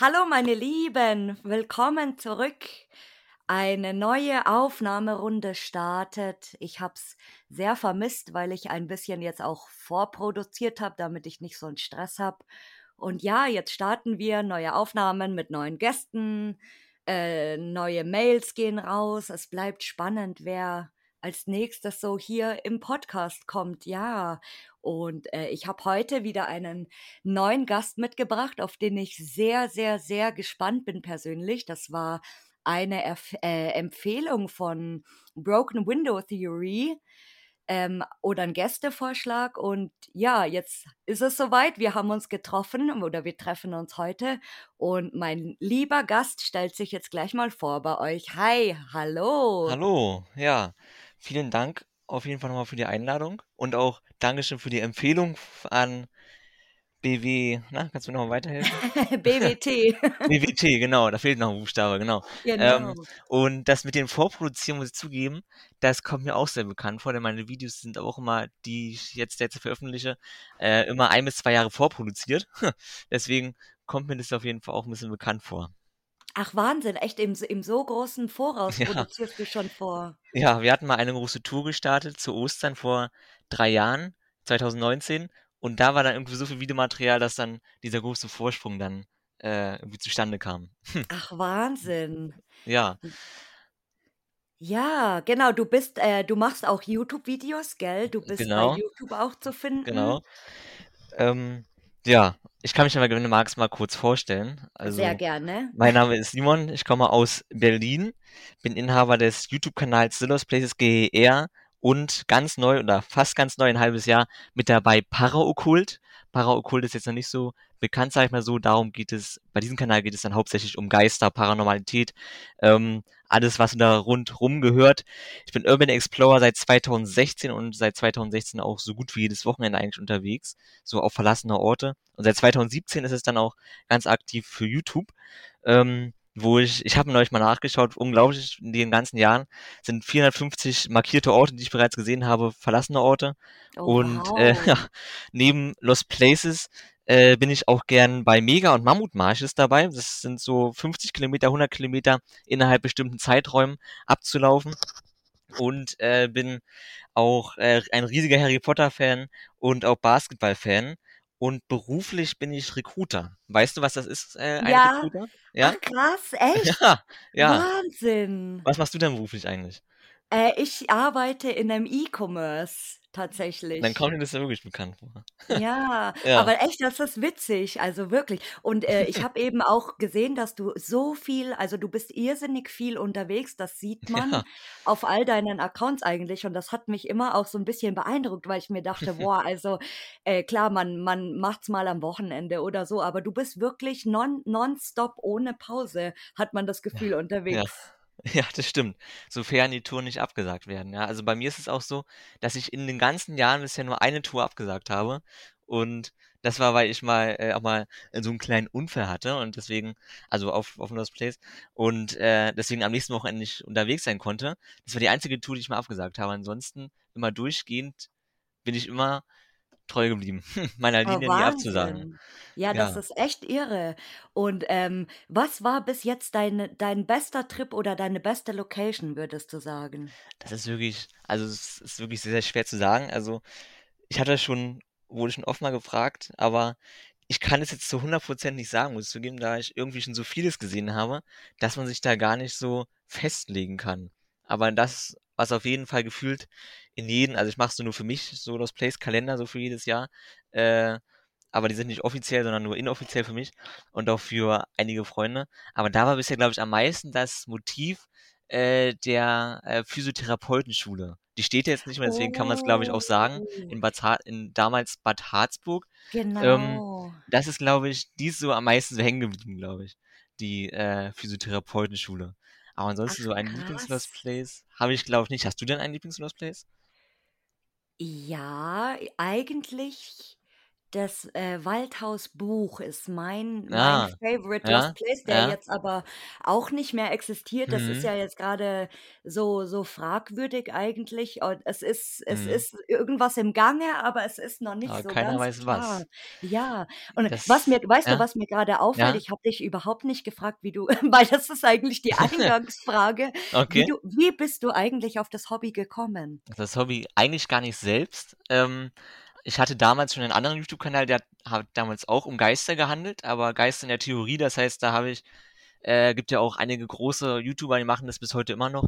Hallo meine Lieben, willkommen zurück. Eine neue Aufnahmerunde startet. Ich habe es sehr vermisst, weil ich ein bisschen jetzt auch vorproduziert habe, damit ich nicht so einen Stress habe. Und ja, jetzt starten wir neue Aufnahmen mit neuen Gästen. Äh, neue Mails gehen raus. Es bleibt spannend, wer als nächstes so hier im Podcast kommt. Ja, und äh, ich habe heute wieder einen neuen Gast mitgebracht, auf den ich sehr, sehr, sehr gespannt bin persönlich. Das war eine Erf äh, Empfehlung von Broken Window Theory ähm, oder ein Gästevorschlag. Und ja, jetzt ist es soweit. Wir haben uns getroffen oder wir treffen uns heute. Und mein lieber Gast stellt sich jetzt gleich mal vor bei euch. Hi, hallo. Hallo, ja. Vielen Dank auf jeden Fall nochmal für die Einladung und auch Dankeschön für die Empfehlung an BW, na, kannst du mir nochmal weiterhelfen? BWT. BWT, genau, da fehlt noch ein Buchstabe, genau. Genau. Ähm, und das mit dem Vorproduzieren, muss ich zugeben, das kommt mir auch sehr bekannt vor, denn meine Videos sind auch immer, die ich jetzt jetzt veröffentliche, äh, immer ein bis zwei Jahre vorproduziert. Deswegen kommt mir das auf jeden Fall auch ein bisschen bekannt vor. Ach Wahnsinn, echt im, im so großen Voraus Ja. produzierst du schon vor. Ja, wir hatten mal eine große Tour gestartet zu Ostern vor drei Jahren, 2019. Und da war dann irgendwie so viel Videomaterial, dass dann dieser große Vorsprung dann äh, irgendwie zustande kam. Ach Wahnsinn. Ja, Ja, genau, du bist, äh, du machst auch YouTube-Videos, gell? Du bist bei genau, YouTube auch zu finden. genau. Ähm, ja, ich kann mich aber, wenn du magst, mal kurz vorstellen. Sehr Also, gerne. mein Name ist Simon, ich komme aus Berlin, bin Inhaber des YouTube-Kanals Silos Places GER und ganz neu oder fast ganz neu, ein halbes Jahr mit dabei Paraokkult. Paraokkult ist jetzt noch nicht so bekannt, sag ich mal so. Darum geht es, bei diesem Kanal geht es dann hauptsächlich um Geister, Paranormalität, ähm, alles, was da rundrum gehört. Ich bin Urban Explorer seit 2016 und seit 2016 auch so gut wie jedes Wochenende eigentlich unterwegs, so auf verlassene Orte. Und seit 2017 ist es dann auch ganz aktiv für YouTube. Ähm, wo ich, ich habe neulich mal nachgeschaut, unglaublich, in den ganzen Jahren sind 450 markierte Orte, die ich bereits gesehen habe, verlassene Orte. Oh, Und äh, wow. ja, neben Lost Places äh, bin ich auch gern bei Mega- und Mammutmarsches dabei. Das sind so 50 Kilometer, 100 Kilometer innerhalb bestimmten Zeiträumen abzulaufen. Und äh, bin auch äh, ein riesiger Harry Potter-Fan und auch Basketball-Fan. Und beruflich bin ich Recruiter. Weißt du, was das ist, äh, ein Ja, Recruiter? Ja? ach krass, echt? Ja, ja. Wahnsinn. Was machst du denn beruflich eigentlich? Äh, ich arbeite in einem E-Commerce Dann tatsächlich. kommt mir das ja wirklich bekannt vor. Ja, Ja, aber echt, das ist witzig, also wirklich. Und äh, ich habe eben auch gesehen, dass du so viel, also du bist irrsinnig viel unterwegs, das sieht man ja, auf all deinen Accounts eigentlich. Und das hat mich immer auch so ein bisschen beeindruckt, weil ich mir dachte, boah, also äh, klar, man, man macht's mal am Wochenende oder so, aber du bist wirklich non, nonstop ohne Pause, hat man das Gefühl ja. unterwegs. Ja, das stimmt. Sofern die Touren nicht abgesagt werden. Ja, also bei mir ist es auch so, dass ich in den ganzen Jahren bisher nur eine Tour abgesagt habe. Und das war, weil ich mal äh, auch mal so einen kleinen Unfall hatte und deswegen, also auf, auf Lost Place und äh, deswegen am nächsten Wochenende nicht unterwegs sein konnte. Das war die einzige Tour, die ich mal abgesagt habe. Ansonsten immer durchgehend bin ich immer treu geblieben, meiner Oh, Linie nie abzusagen. Wahnsinn. Ja, das Ja. ist echt irre. Und ähm, was war bis jetzt dein, dein bester Trip oder deine beste Location, würdest du sagen? Das ist wirklich, also es ist wirklich sehr, sehr schwer zu sagen. Also ich hatte schon, wurde schon oft mal gefragt, aber ich kann es jetzt zu 100% nicht sagen, muss ich zugeben, da ich irgendwie schon so vieles gesehen habe, dass man sich da gar nicht so festlegen kann. Aber das, was auf jeden Fall gefühlt in jeden, also ich mache es nur für mich, so Lost Place Kalender, so für jedes Jahr, äh, aber die sind nicht offiziell, sondern nur inoffiziell für mich und auch für einige Freunde. Aber da war bisher, glaube ich, am meisten das Motiv äh, der äh, Physiotherapeutenschule. Die steht jetzt nicht mehr, deswegen kann man es, glaube ich, auch sagen, Oh, in, Bad in damals Bad Harzburg. Ähm, genau. das ist, glaube ich, die ist so am meisten so hängen geblieben, glaube ich, die äh, Physiotherapeutenschule. Aber ansonsten Ach, so ein Lieblings-Lost. Place habe ich, glaube ich, nicht. Hast du denn einen Lieblings-Lost Place? Ja, eigentlich Das, äh, Waldhaus-Buch ist mein mein Ah, Favorite ja, Lost Place, der ja. jetzt aber auch nicht mehr existiert. Das ist Mhm. ja jetzt grade so so fragwürdig eigentlich und es ist es Mhm. ist irgendwas im Gange, aber es ist noch nicht Aber so keiner ganz weiß klar. was. Ja, und was Das mir weißt du, ja, was mir grade auffällt? ja. Ich habe dich überhaupt nicht gefragt, wie du weil das ist eigentlich die Eingangsfrage, wie Okay. du wie bist du eigentlich auf das Hobby gekommen? Das Hobby eigentlich gar nicht selbst. Ähm, ich hatte damals schon einen anderen YouTube-Kanal, der hat damals auch um Geister gehandelt, aber Geister in der Theorie. Das heißt, da habe ich äh, gibt ja auch einige große YouTuber, die machen das bis heute immer noch,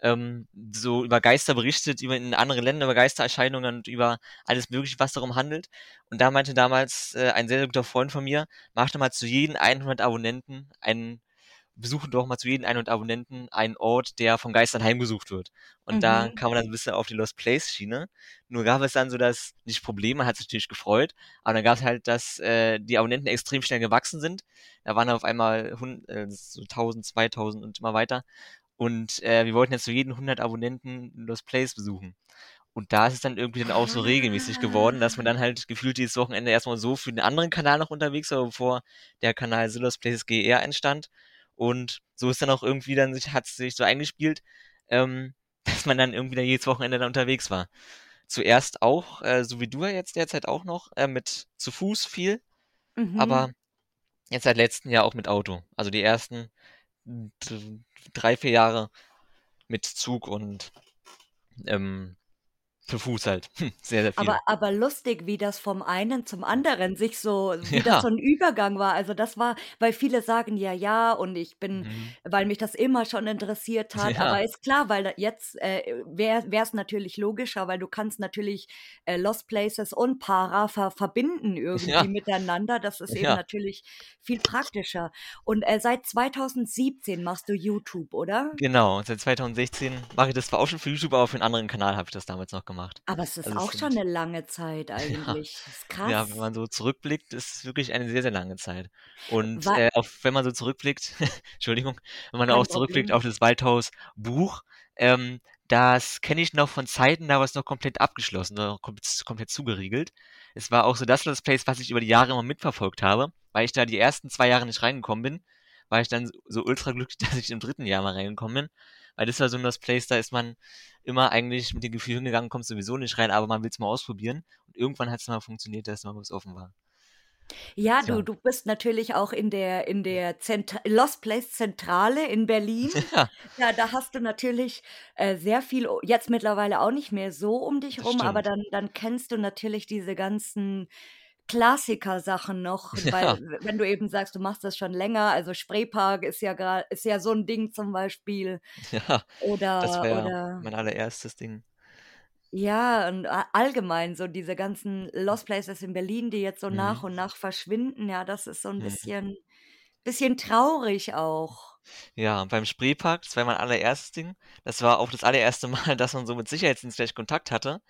ähm, so über Geister berichtet, über in andere Länder, über Geistererscheinungen und über alles Mögliche, was darum handelt. Und da meinte damals äh, ein sehr, sehr guter Freund von mir, mach doch mal zu jedem 100 Abonnenten einen besuchen doch mal zu jedem 100 Abonnenten einen Ort, der von Geistern heimgesucht wird. Und da Mhm. kam man dann so ein bisschen auf die Lost Place Schiene. Nur gab es dann so das, nicht Problem, man hat sich natürlich gefreut, aber dann gab es halt, dass äh, die Abonnenten extrem schnell gewachsen sind. Da waren auf einmal hund, äh, so 1000, 2000 und immer weiter. Und äh, wir wollten jetzt zu jedem 100 Abonnenten Lost Place besuchen. Und da ist es dann irgendwie dann auch so regelmäßig geworden, dass man dann halt gefühlt dieses Wochenende erstmal so für den anderen Kanal noch unterwegs war, bevor der Kanal Silos Places GR entstand. Und so ist dann auch irgendwie dann sich, hat es sich so eingespielt, ähm, dass man dann irgendwie dann jedes Wochenende dann unterwegs war. Zuerst auch, äh, so wie du ja jetzt derzeit auch noch, äh, mit zu Fuß viel, Mhm. aber jetzt seit letztem Jahr auch mit Auto. Also die ersten drei, vier Jahre mit Zug und ähm, zu Fuß halt. Sehr, sehr viel. Aber aber lustig, wie das vom einen zum anderen sich so wie das Ja. so 'n Übergang war. Also, das war weil viele sagen ja: „Ja, und ich bin“ Mhm. weil mich das immer schon interessiert hat. Ja. Aber ist klar, weil jetzt, äh, wäre wär's natürlich logischer, weil du kannst natürlich, äh, Lost Places und Para ver verbinden irgendwie Ja. miteinander. Das ist eben natürlich viel praktischer. Und, äh, seit 2017 machst du YouTube, oder? Genau, seit 2016 mache ich das zwar auch schon für YouTube, aber für 'n anderen Kanal habe ich das damals noch gemacht. Aber es ist Also, es auch schon sind 'ne lange Zeit ja, eigentlich. Ist ja, wenn man so zurückblickt, ist es wirklich eine sehr, sehr lange Zeit. Und, äh, auch wenn man so zurückblickt Entschuldigung, wenn man Kein auch zurückblickt Problem. auf das Waldhaus-Buch, ähm, das kenne ich noch von Zeiten, da war es noch komplett abgeschlossen, noch komplett komplett zugeriegelt. Es war auch so das Let's Plays, was ich über die Jahre immer mitverfolgt habe. Weil ich da die ersten 2 Jahre nicht reingekommen bin, war ich dann so ultra glücklich, dass ich im 3. Jahr mal reingekommen bin. Weil das war so Lost Place, da ist man immer eigentlich mit dem Gefühl hingegangen, kommst sowieso nicht rein, aber man will's mal ausprobieren. Und irgendwann hat's mal funktioniert, dass mal was offen war. Ja, du Tja. du bist natürlich auch in der in der Zent Lost Place Zentrale in Berlin. Ja. Ja, da hast du natürlich, äh, sehr viel jetzt mittlerweile auch nicht mehr so um dich Das rum, aber stimmt. dann dann kennst du natürlich diese ganzen Klassiker-Sachen noch, weil Ja. w wenn du eben sagst, du machst das schon länger, also Spreepark ist ja gra ist ja so 'n Ding zum Beispiel. Ja, das war Oder oder mein allererstes Ding. Ja, und a allgemein so diese ganzen Lost Places in Berlin, die jetzt so nach Mhm. und nach verschwinden, ja, das ist so 'n Mhm. bisschen bisschen traurig auch. Ja, beim Spreepark, das war mein allererstes Ding. Das war auch das allererste Mal, dass man so mit Sicherheitsdienst gleich Kontakt hatte.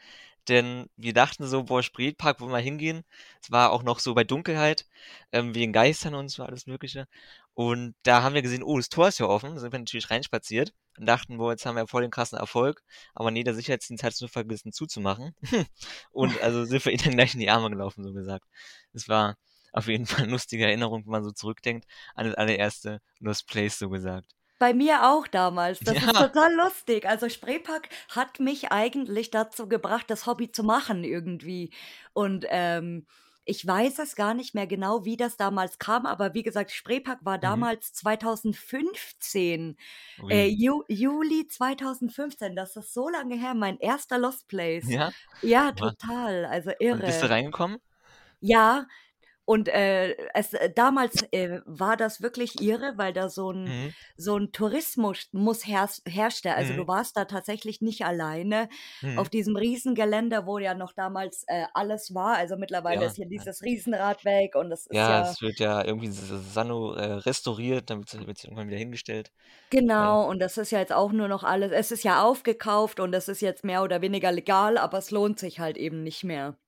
Denn wir dachten so: „Boah, Spreepark, wollen wir hingehen?“ Es war auch noch so bei Dunkelheit, ähm, wegen Geistern und so alles Mögliche. Und da haben wir gesehen: „Oh, das Tor ist ja offen.“ Da sind wir natürlich reinspaziert und dachten: „Boah, jetzt haben wir voll den krassen Erfolg.“ Aber ne, der Sicherheitsdienst hat's nur vergessen zuzumachen. Und also sind wir ihnen dann gleich in die Arme gelaufen, so gesagt. Es war auf jeden Fall 'ne lustige Erinnerung, wenn man so zurückdenkt an das allererste Lost Place, so gesagt. Bei mir auch damals. Das ist Ja. total lustig. Also, Spreepark hat mich eigentlich dazu gebracht, das Hobby zu machen irgendwie. Und, ähm, ich weiß es gar nicht mehr genau, wie das damals kam, aber wie gesagt, Spreepark war Mhm. damals 2015, äh, Ui. Ju Juli 2015. Das ist so lange her, mein erster Lost Place. Ja? Ja, Wa total, also Und bist du irre. reingekommen? Ja, und, äh, es damals, äh, war das wirklich irre, weil da so 'n Mhm. so 'n Tourismus mus hers herrschte. Also, Mhm. du warst da tatsächlich nicht alleine Mhm. auf diesem Riesengelände, wo ja noch damals, äh, alles war. Also, mittlerweile Ja, ist ja. dieses Riesenrad weg und das ist Ja, ja es wird ja irgendwie sano äh, restauriert, dann wird's wird's irgendwann wieder hingestellt. Weil Genau, und das ist ja jetzt auch nur noch alles es ist ja aufgekauft und es ist jetzt mehr oder weniger legal, aber es lohnt sich halt eben nicht mehr.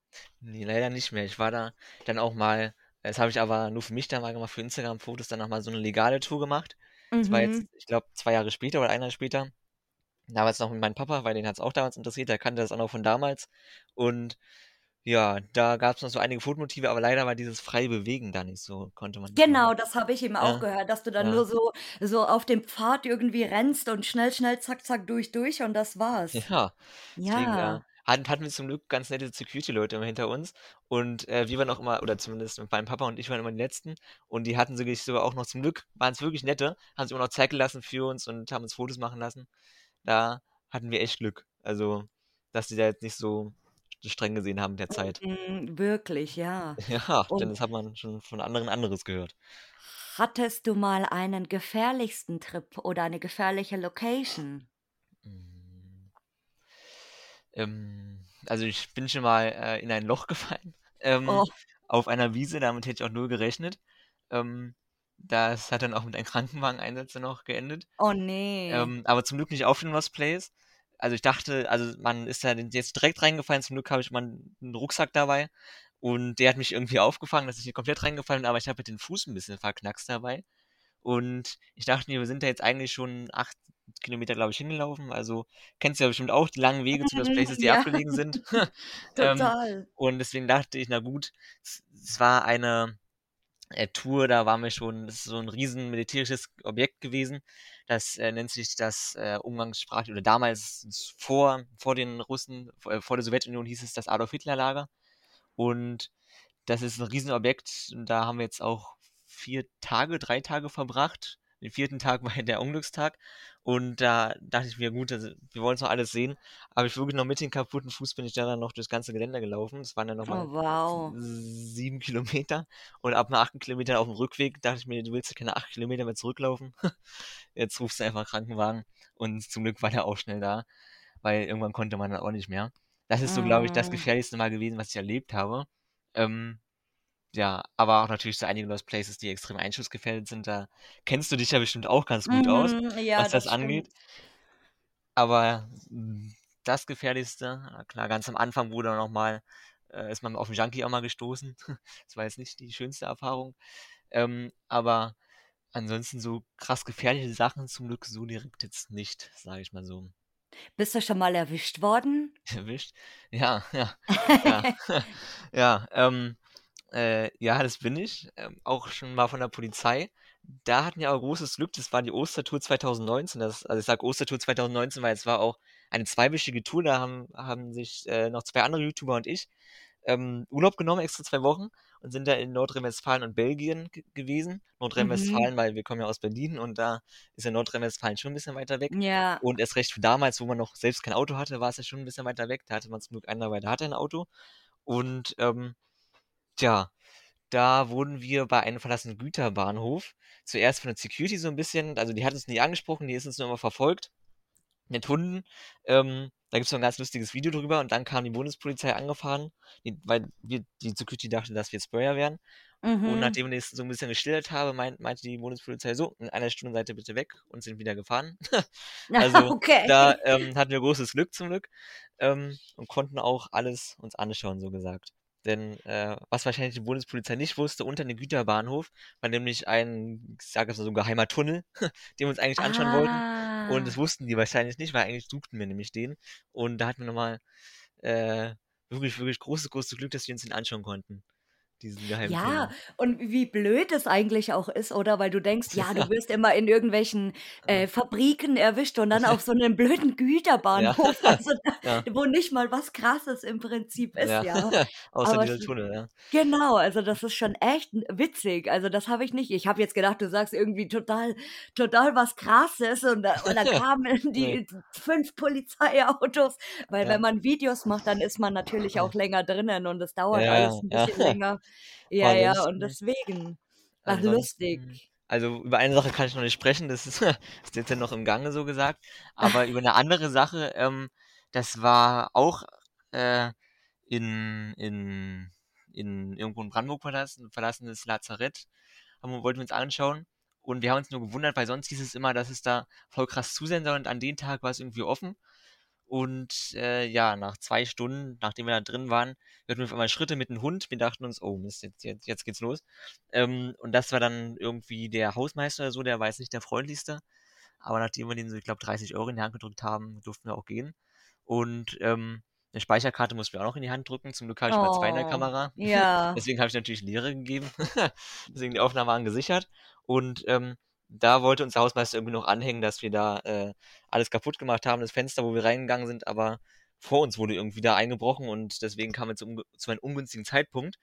Ne, leider nicht mehr. Ich war da dann auch mal das habe ich aber nur für mich dann mal gemacht, für Instagram-Fotos, dann noch mal so 'ne legale Tour gemacht. Das war jetzt, Mhm. ich glaube, 2 Jahre später oder 1 Jahr später. Damals noch mit meinem Papa, weil den hat's auch damals interessiert, der kannte das auch noch von damals. Und Ja, da gab's noch so einige Fotomotive, aber leider war dieses freie Bewegen da nicht so konnte man nicht machen. Genau, das habe ich eben auch Ja, gehört, dass du dann ja. nur so so auf dem Pfad irgendwie rennst und schnell, schnell, zack, zack, durch, durch und das war's. Ja, deswegen, Ja. Hatten hatten wir zum Glück ganz nette Security-Leute immer hinter uns und, äh, wir waren auch immer oder zumindest mein Papa und ich waren immer die Letzten und die hatten wirklich sogar auch noch zum Glück waren's wirklich nette, haben sich immer noch Zeit gelassen für uns und haben uns Fotos machen lassen. Da hatten wir echt Glück. Also, dass die da jetzt nicht so streng gesehen haben der Zeit. Mhm, wirklich, ja. Ja, denn Und das hat man schon von anderen anderes gehört. hattest du mal einen gefährlichsten Trip oder eine gefährliche Location? Hm. Ähm, also ich bin schon mal, äh, in ein Loch gefallen, ähm, Oh. auf einer Wiese, damit hätte ich auch null gerechnet. Ähm, das hat dann auch mit einem Krankenwageneinsatz auch geendet. Oh ne. Ähm, aber zum Glück nicht auf dem Lost Place. Also ich dachte also man ist da jetzt direkt reingefallen. Zum Glück habe ich meinen 'n Rucksack dabei und der hat mich irgendwie aufgefangen, dass ich nicht komplett reingefallen bin, aber ich habe halt den Fuß 'n bisschen verknackst dabei. Und ich dachte mir, wir sind da jetzt eigentlich schon 8 Kilometer, glaube ich, hingelaufen. Also, kennst du ja bestimmt auch die langen Wege zu Lost Mhm, Places, die ja. abgelegen sind. Ähm, Total. und deswegen dachte ich: „Na gut, es war eine, äh, Tour, da waren wir schon das ist so 'n riesen militärisches Objekt gewesen. Das, äh, nennt sich das, äh, umgangssprachlich oder damals vor vor den Russen, v äh, vor der Sowjetunion hieß es das Adolf-Hitler-Lager. Und das ist 'n Riesenobjekt und da haben wir jetzt auch 4 Tage 3 Tage verbracht. Den 4. Tag war ja der Unglückstag und da dachte ich mir: „Gut, wir wollen's noch alles sehen.“ Aber ich wirklich noch mit dem kaputten Fuß bin ich da dann noch durchs ganze Geländer gelaufen. Das waren dann noch Oh, wow. 7 Kilometer und ab dem 8. Kilometer aufm Rückweg dachte ich mir: „Du willst ja keine 8 Kilometer mehr zurücklaufen. Jetzt rufst du einfach Krankenwagen.“ Und zum Glück war der auch schnell da, weil irgendwann konnte man dann auch nicht mehr. Das ist so, glaube ich, das Mhm. gefährlichste Mal gewesen, was ich erlebt habe. Ähm, ja, aber auch natürlich so einige Lost Places, die extrem einschussgefährdet sind. Da kennst du dich ja bestimmt auch ganz gut aus, Mhm, ja, was das das angeht. Aber, hm, das Gefährlichste klar, ganz am Anfang wurde noch mal äh, ist man auf 'n Junkie auch mal gestoßen. Das war jetzt nicht die schönste Erfahrung. Ähm, aber ansonsten so krass gefährliche Sachen zum Glück so direkt jetzt nicht, sage ich mal so. Bist du schon mal erwischt worden? Erwischt? Ja, ja, ja. Ja, ähm, äh, ja, das bin ich, ähm, auch schon mal von der Polizei. Da hatten wir aber großes Glück, das war die Ostertour 2019. Das also ich sage Ostertour 2019, weil es war auch eine zweiwöchige Tour. Da haben haben sich, äh, noch 2 andere YouTuber und ich, ähm, Urlaub genommen, extra 2 Wochen und sind da in Nordrhein-Westfalen und Belgien gewesen. Mhm. Nordrhein-Westfalen, weil wir kommen ja aus Berlin und da ist ja Nordrhein-Westfalen schon 'n bisschen weiter weg. Ja. Und erst recht für damals, wo man noch selbst kein Auto hatte, war's ja schon 'n bisschen weiter weg. Da hatte man zum Glück einen dabei, der hatte ein Auto. Und, ähm, tja, da wurden wir bei einem verlassenen Güterbahnhof zuerst von der Security so 'n bisschen also die hat uns nie angesprochen, die ist uns nur immer verfolgt mit Hunden. Ähm, da gibt's so 'n ganz lustiges Video drüber und dann kam die Bundespolizei angefahren, die weil wir die Security dachte, dass wir Sprayer wären. Und Mhm. nachdem wir das so 'n bisschen geschildert habe, meint meinte die Bundespolizei: „So, in 1 Stunde seid ihr bitte weg“ und sind wieder gefahren. Also, da, Okay. ähm, hatten wir großes Glück zum Glück, ähm, und konnten auch alles uns anschauen, so gesagt. Denn, äh, was wahrscheinlich die Bundespolizei nicht wusste, unter dem Güterbahnhof war nämlich ein, ich sage jetzt mal so 'n geheimer Tunnel, den wir uns eigentlich anschauen wollten. Und das Ah. wussten die wahrscheinlich nicht, weil eigentlich suchten wir nämlich den. Und da hatten wir noch mal, äh, wirklich, wirklich großes, großes Glück, dass wir uns den anschauen konnten, diesen geheimen Ja, und wie blöd es eigentlich auch ist, oder? Weil du denkst, ja, du Ja. wirst immer in irgendwelchen, äh, Fabriken erwischt und dann auf so 'nem blöden Ja, Güterbahnhof, also ja. wo nicht mal was Krasses im Prinzip ist, Ja, ja. außer Aber es dieser Tunnel, ja. genau, also das ist schon echt witzig. Also, das habe ich nicht. Ich habe jetzt gedacht, du sagst irgendwie total total was Krasses und und dann kamen die 5 Polizeiautos, weil Ja. wenn man Videos macht, dann ist man natürlich auch länger drinnen und es dauert Ja, alles 'n ja. bisschen länger. Aber Ja, ja, und deswegen. Ach, ansonsten lustig. also über eine Sache kann ich noch nicht sprechen, das ist ist jetzt ja noch im Gange, so gesagt. Aber über 'ne andere Sache, ähm, das war auch, äh, in in in irgendwo in Brandenburg war das, 'n verlassenes Lazarett, haben wollten wir uns anschauen. Und wir haben uns nur gewundert, weil sonst hieß es immer, dass es da voll krass zuseien soll und an dem Tag war's irgendwie offen. Und, äh, ja, nach 2 Stunden, nachdem wir da drin waren, hörten wir auf einmal Schritte mit 'n Hund. Wir dachten uns: „Oh Mist, jetzt jetzt jetzt geht's los.“ Ähm, und das war dann irgendwie der Hausmeister oder so, der war jetzt nicht der Freundlichste. Aber nachdem wir dem so, ich glaube, 30 € in die Hand gedrückt haben, durften wir auch gehen. Und, ähm, 'Ne Speicherkarte mussten wir auch noch in die Hand drücken. Zum Glück habe ich mal 2 in der Oh, Kamera. ja. Deswegen habe ich natürlich leere gegeben. Deswegen die Aufnahmen waren gesichert. Und, ähm, da wollte uns der Hausmeister irgendwie noch anhängen, dass wir da, äh, alles kaputt gemacht haben, das Fenster, wo wir reingegangen sind, aber vor uns wurde irgendwie da eingebrochen und deswegen wir zu unge zu einem ungünstigen Zeitpunkt.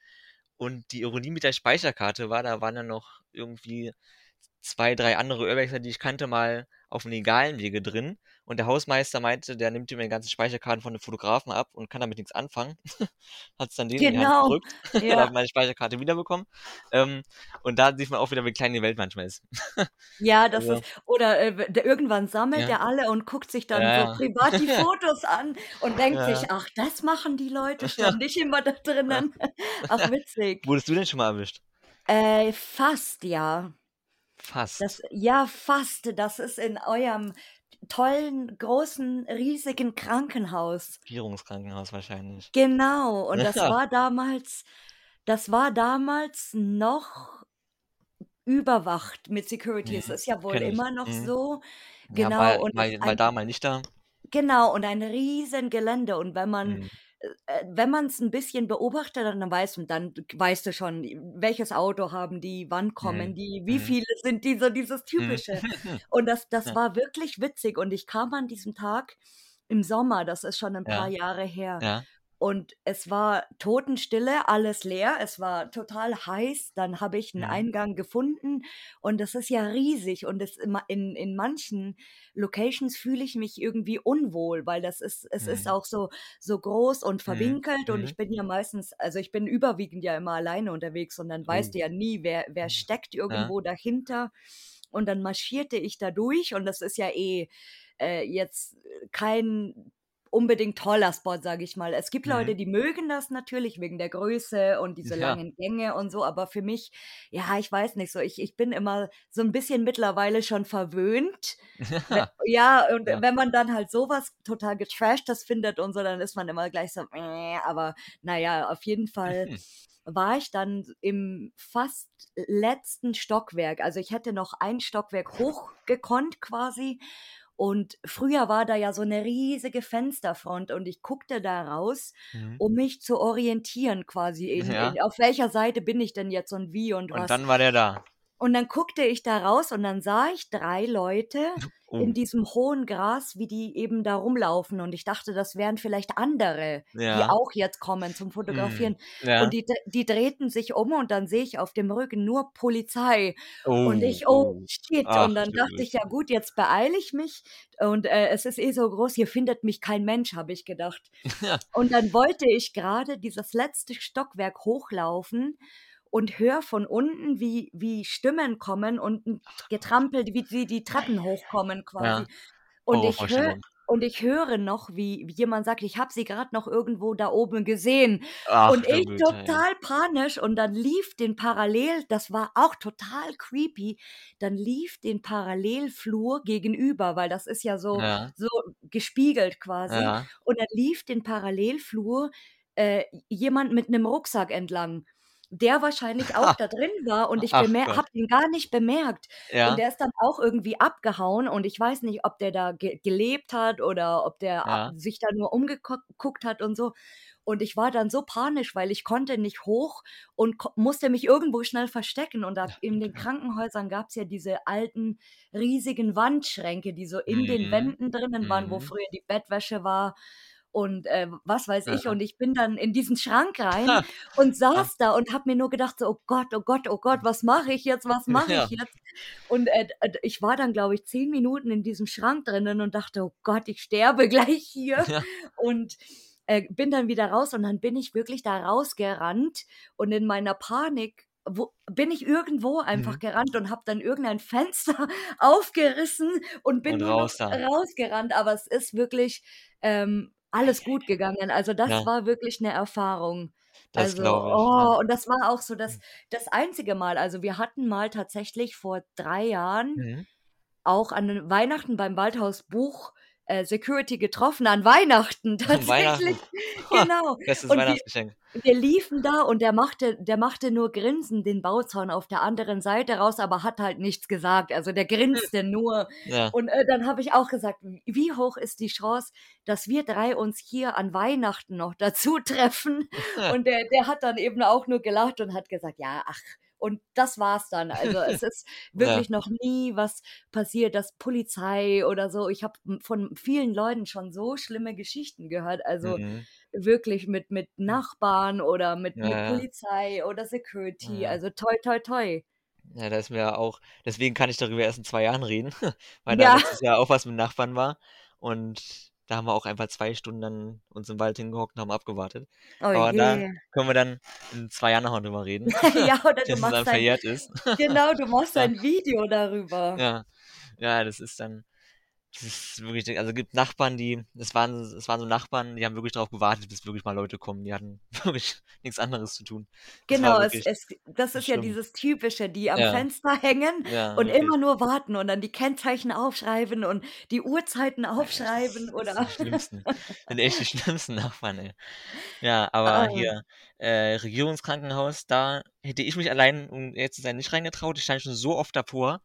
Und die Ironie mit der Speicherkarte war, da waren dann noch irgendwie 2, 3 andere Urbexer, die ich kannte, mal auf legalen Wege drin. Und der Hausmeister meinte, der nimmt mir die ganzen Speicherkarten von den Fotografen ab und kann damit nichts anfangen. Dann denen in die Hand Genau, gedrückt und ja. habe meine Speicherkarte wiederbekommen. Ähm, und da sieht man auch wieder, wie klein die Welt manchmal ist. Ja, das Also ist oder, äh, der irgendwann sammelt Ja. er alle und guckt sich dann Ja, so ja. privat die Fotos an und denkt Ja. sich: „Ach, das machen die Leute Ja. ständig immer da Ja. drinnen.“ Ach, witzig. Wurdest du denn schon mal erwischt? Äh, fast, ja. Das Fast. ja, fast. Das ist in eurem tollen, großen, riesigen Krankenhaus. Regierungskrankenhaus wahrscheinlich. Genau, und das Ja. war damals das war damals noch überwacht mit Security. Es Mhm, ist ja wohl immer noch Mhm. so. Ja, Genau, mal und mal es mal ein da, mal nicht da. Genau, und ein Riesengelände. Und wenn man Mhm. Äh, wenn man's 'n bisschen beobachtet, dann weiß dann weißt du schon, welches Auto haben die, wann kommen Mhm. die, wie Mhm. viele sind die, so dieses Mhm. Typische. Und das das Ja. war wirklich witzig. Und ich kam an diesem Tag im Sommer, das ist schon 'n paar Ja. Jahre her. Ja. Und es war Totenstille, alles leer. Es war total heiß. Dann habe ich 'n Mhm. Eingang gefunden und das ist ja riesig und ma in in manchen Locations fühle ich mich irgendwie unwohl, weil das ist es ist Mhm. auch so so groß und Mhm. verwinkelt und Mhm. ich bin ja meistens also, ich bin überwiegend ja immer alleine unterwegs und dann weißt Oh. du ja nie, wer wer steckt Ja. irgendwo dahinter. Und dann marschierte ich da durch und das ist ja eh, äh, jetzt kein unbedingt toller Spot, sage ich mal. Es gibt Leute, Mhm. die mögen das natürlich wegen der Größe und diese Ja. langen Gänge und so, aber für mich, ja, ich weiß nicht so, ich ich bin immer so 'n bisschen mittlerweile schon verwöhnt. We ja, und Ja. wenn man dann halt so was total Getrashtes findet und so, dann ist man immer gleich so: „Mäh“, aber na ja, auf jeden Fall war ich dann im fast letzten Stockwerk. Also, ich hätte noch ein Stockwerk hoch gekonnt quasi. Und früher war da ja so 'ne riesige Fensterfront und ich guckte da raus, Mhm. um mich zu orientieren quasi in Ja. in auf welcher Seite bin ich denn jetzt und wie und Und was. dann war der da. Und dann guckte ich da raus und dann sah ich 3 Leute in Oh. diesem hohen Gras, wie die eben da rumlaufen und ich dachte, das wären vielleicht andere, die Ja. auch jetzt kommen zum. Fotografieren. Ja. Und die die drehten sich um und dann sehe ich auf dem Rücken nur Polizei. Und Oh, ich: „Oh oh. shit.“ Ach Und dann dachte ich: „Ja gut, jetzt beeile ich mich und, äh, es ist eh so groß, hier findet mich kein Mensch“, habe ich gedacht. Ja. Und dann wollte ich grade dieses letzte Stockwerk hochlaufen und höre von unten, wie wie Stimmen kommen und 'n Getrampel, wie sie die Treppen hochkommen quasi. Ja. Und ich höre Horrorvorstellung. und ich höre noch, wie wie jemand sagt: „Ich habe sie grad noch irgendwo da oben gesehen.“ Ach Und ich Güte, total panisch und dann lief den parallel das war auch total creepy, dann lief den Parallelflur gegenüber, weil das ist ja so Ja. so gespiegelt quasi. Ja. Und dann lief den Parallelflur, äh, jemand mit 'nem Rucksack entlang, der wahrscheinlich auch da drin war und ich habe ihn gar nicht bemerkt. Und Ja. der ist dann auch irgendwie abgehauen und ich weiß nicht, ob der da ge gelebt hat oder ob der Ja. sich da nur umgeko guckt hat und so. Und ich war dann so panisch, weil ich konnte nicht hoch und musste mich irgendwo schnell verstecken. Und in den. Krankenhäusern gab's ja diese alten, riesigen Wandschränke, die so in den Mhm. Wänden drinnen waren, wo Mhm. früher die Bettwäsche war und, äh, was weiß ich. Ja. Und ich bin dann in diesen Schrank rein Ha. und Ja. saß da und habe mir nur gedacht so: „Oh Gott, oh Gott, oh Gott, was mache ich jetzt? Was mache Ja. ich jetzt?“ Und, äh, äh, ich war dann, glaube ich, 10 Minuten in diesem Schrank drinnen und dachte: „Oh Gott, ich sterbe gleich hier.“ Ja. Und, äh, bin dann wieder raus und dann bin ich wirklich da rausgerannt und in meiner Panik wo bin ich irgendwo einfach Mhm. gerannt und habe dann irgendein Fenster aufgerissen und bin Und raus rausgerannt. Aber es ist wirklich, ähm, alles gut gegangen. Also, das Ja. war wirklich 'ne Erfahrung. Das Also, glaube ich, oh, ja. und das war auch so das Mhm. das einzige Mal. Also, wir hatten mal tatsächlich vor 3 Jahren Mhm. auch an den Weihnachten beim Waldhaus Buch, äh, Security getroffen, an Weihnachten An Weihnachten. tatsächlich. Ha, Genau. bestes Und Weihnachtsgeschenk. Wir liefen da und der machte der machte nur grinsen den Bauzaun auf der anderen Seite raus, aber hat halt nichts gesagt. Also, der grinste nur. Ja. Und, äh, dann habe ich auch gesagt: „Wie hoch ist die Chance, dass wir 3 uns hier an Weihnachten noch dazu treffen?“ Und der der hat dann eben auch nur gelacht und hat gesagt: „Ja, ach“ und das war's dann. Also, es ist Ja. wirklich noch nie was passiert, dass Polizei oder so ich habe von vielen Leuten schon so schlimme Geschichten gehört. Also, Mhm. Wirklich mit mit Nachbarn oder mit Ja, mit ja. Polizei oder Security. Ja. Also, toi, toi, toi. Ja, da ist mir auch deswegen kann ich darüber erst in 2 Jahren reden, weil da letztes Jahr auch was mit Nachbarn war und da haben wir auch einfach 2 Stunden dann uns im Wald hingehockt und haben abgewartet. Oh Aber da je. können wir dann in 2 Jahren noch mal drüber reden, Ja, oder du machst dann ein verjährt ist. genau, du machst ein Video darüber. Ja. Ja, das ist dann das ist wirklich also, gibt Nachbarn, die es waren es waren so Nachbarn, die haben wirklich drauf gewartet, bis wirklich mal Leute kommen. Die hatten wirklich nix anderes zu tun. Das Genau, es es das ist ja schlimm. dieses Typische, die am Ja. Fenster hängen Ja, und wirklich. immer nur warten und dann die Kennzeichen aufschreiben und die Uhrzeiten Das aufschreiben das oder sind die schlimmsten. Sind echt die schlimmsten Nachbarn, ey. Ja, aber Ah. hier, äh, Regierungskrankenhaus, da hätte ich mich allein, um ehrlich zu sein, nicht reingetraut. Ich stand schon so oft davor,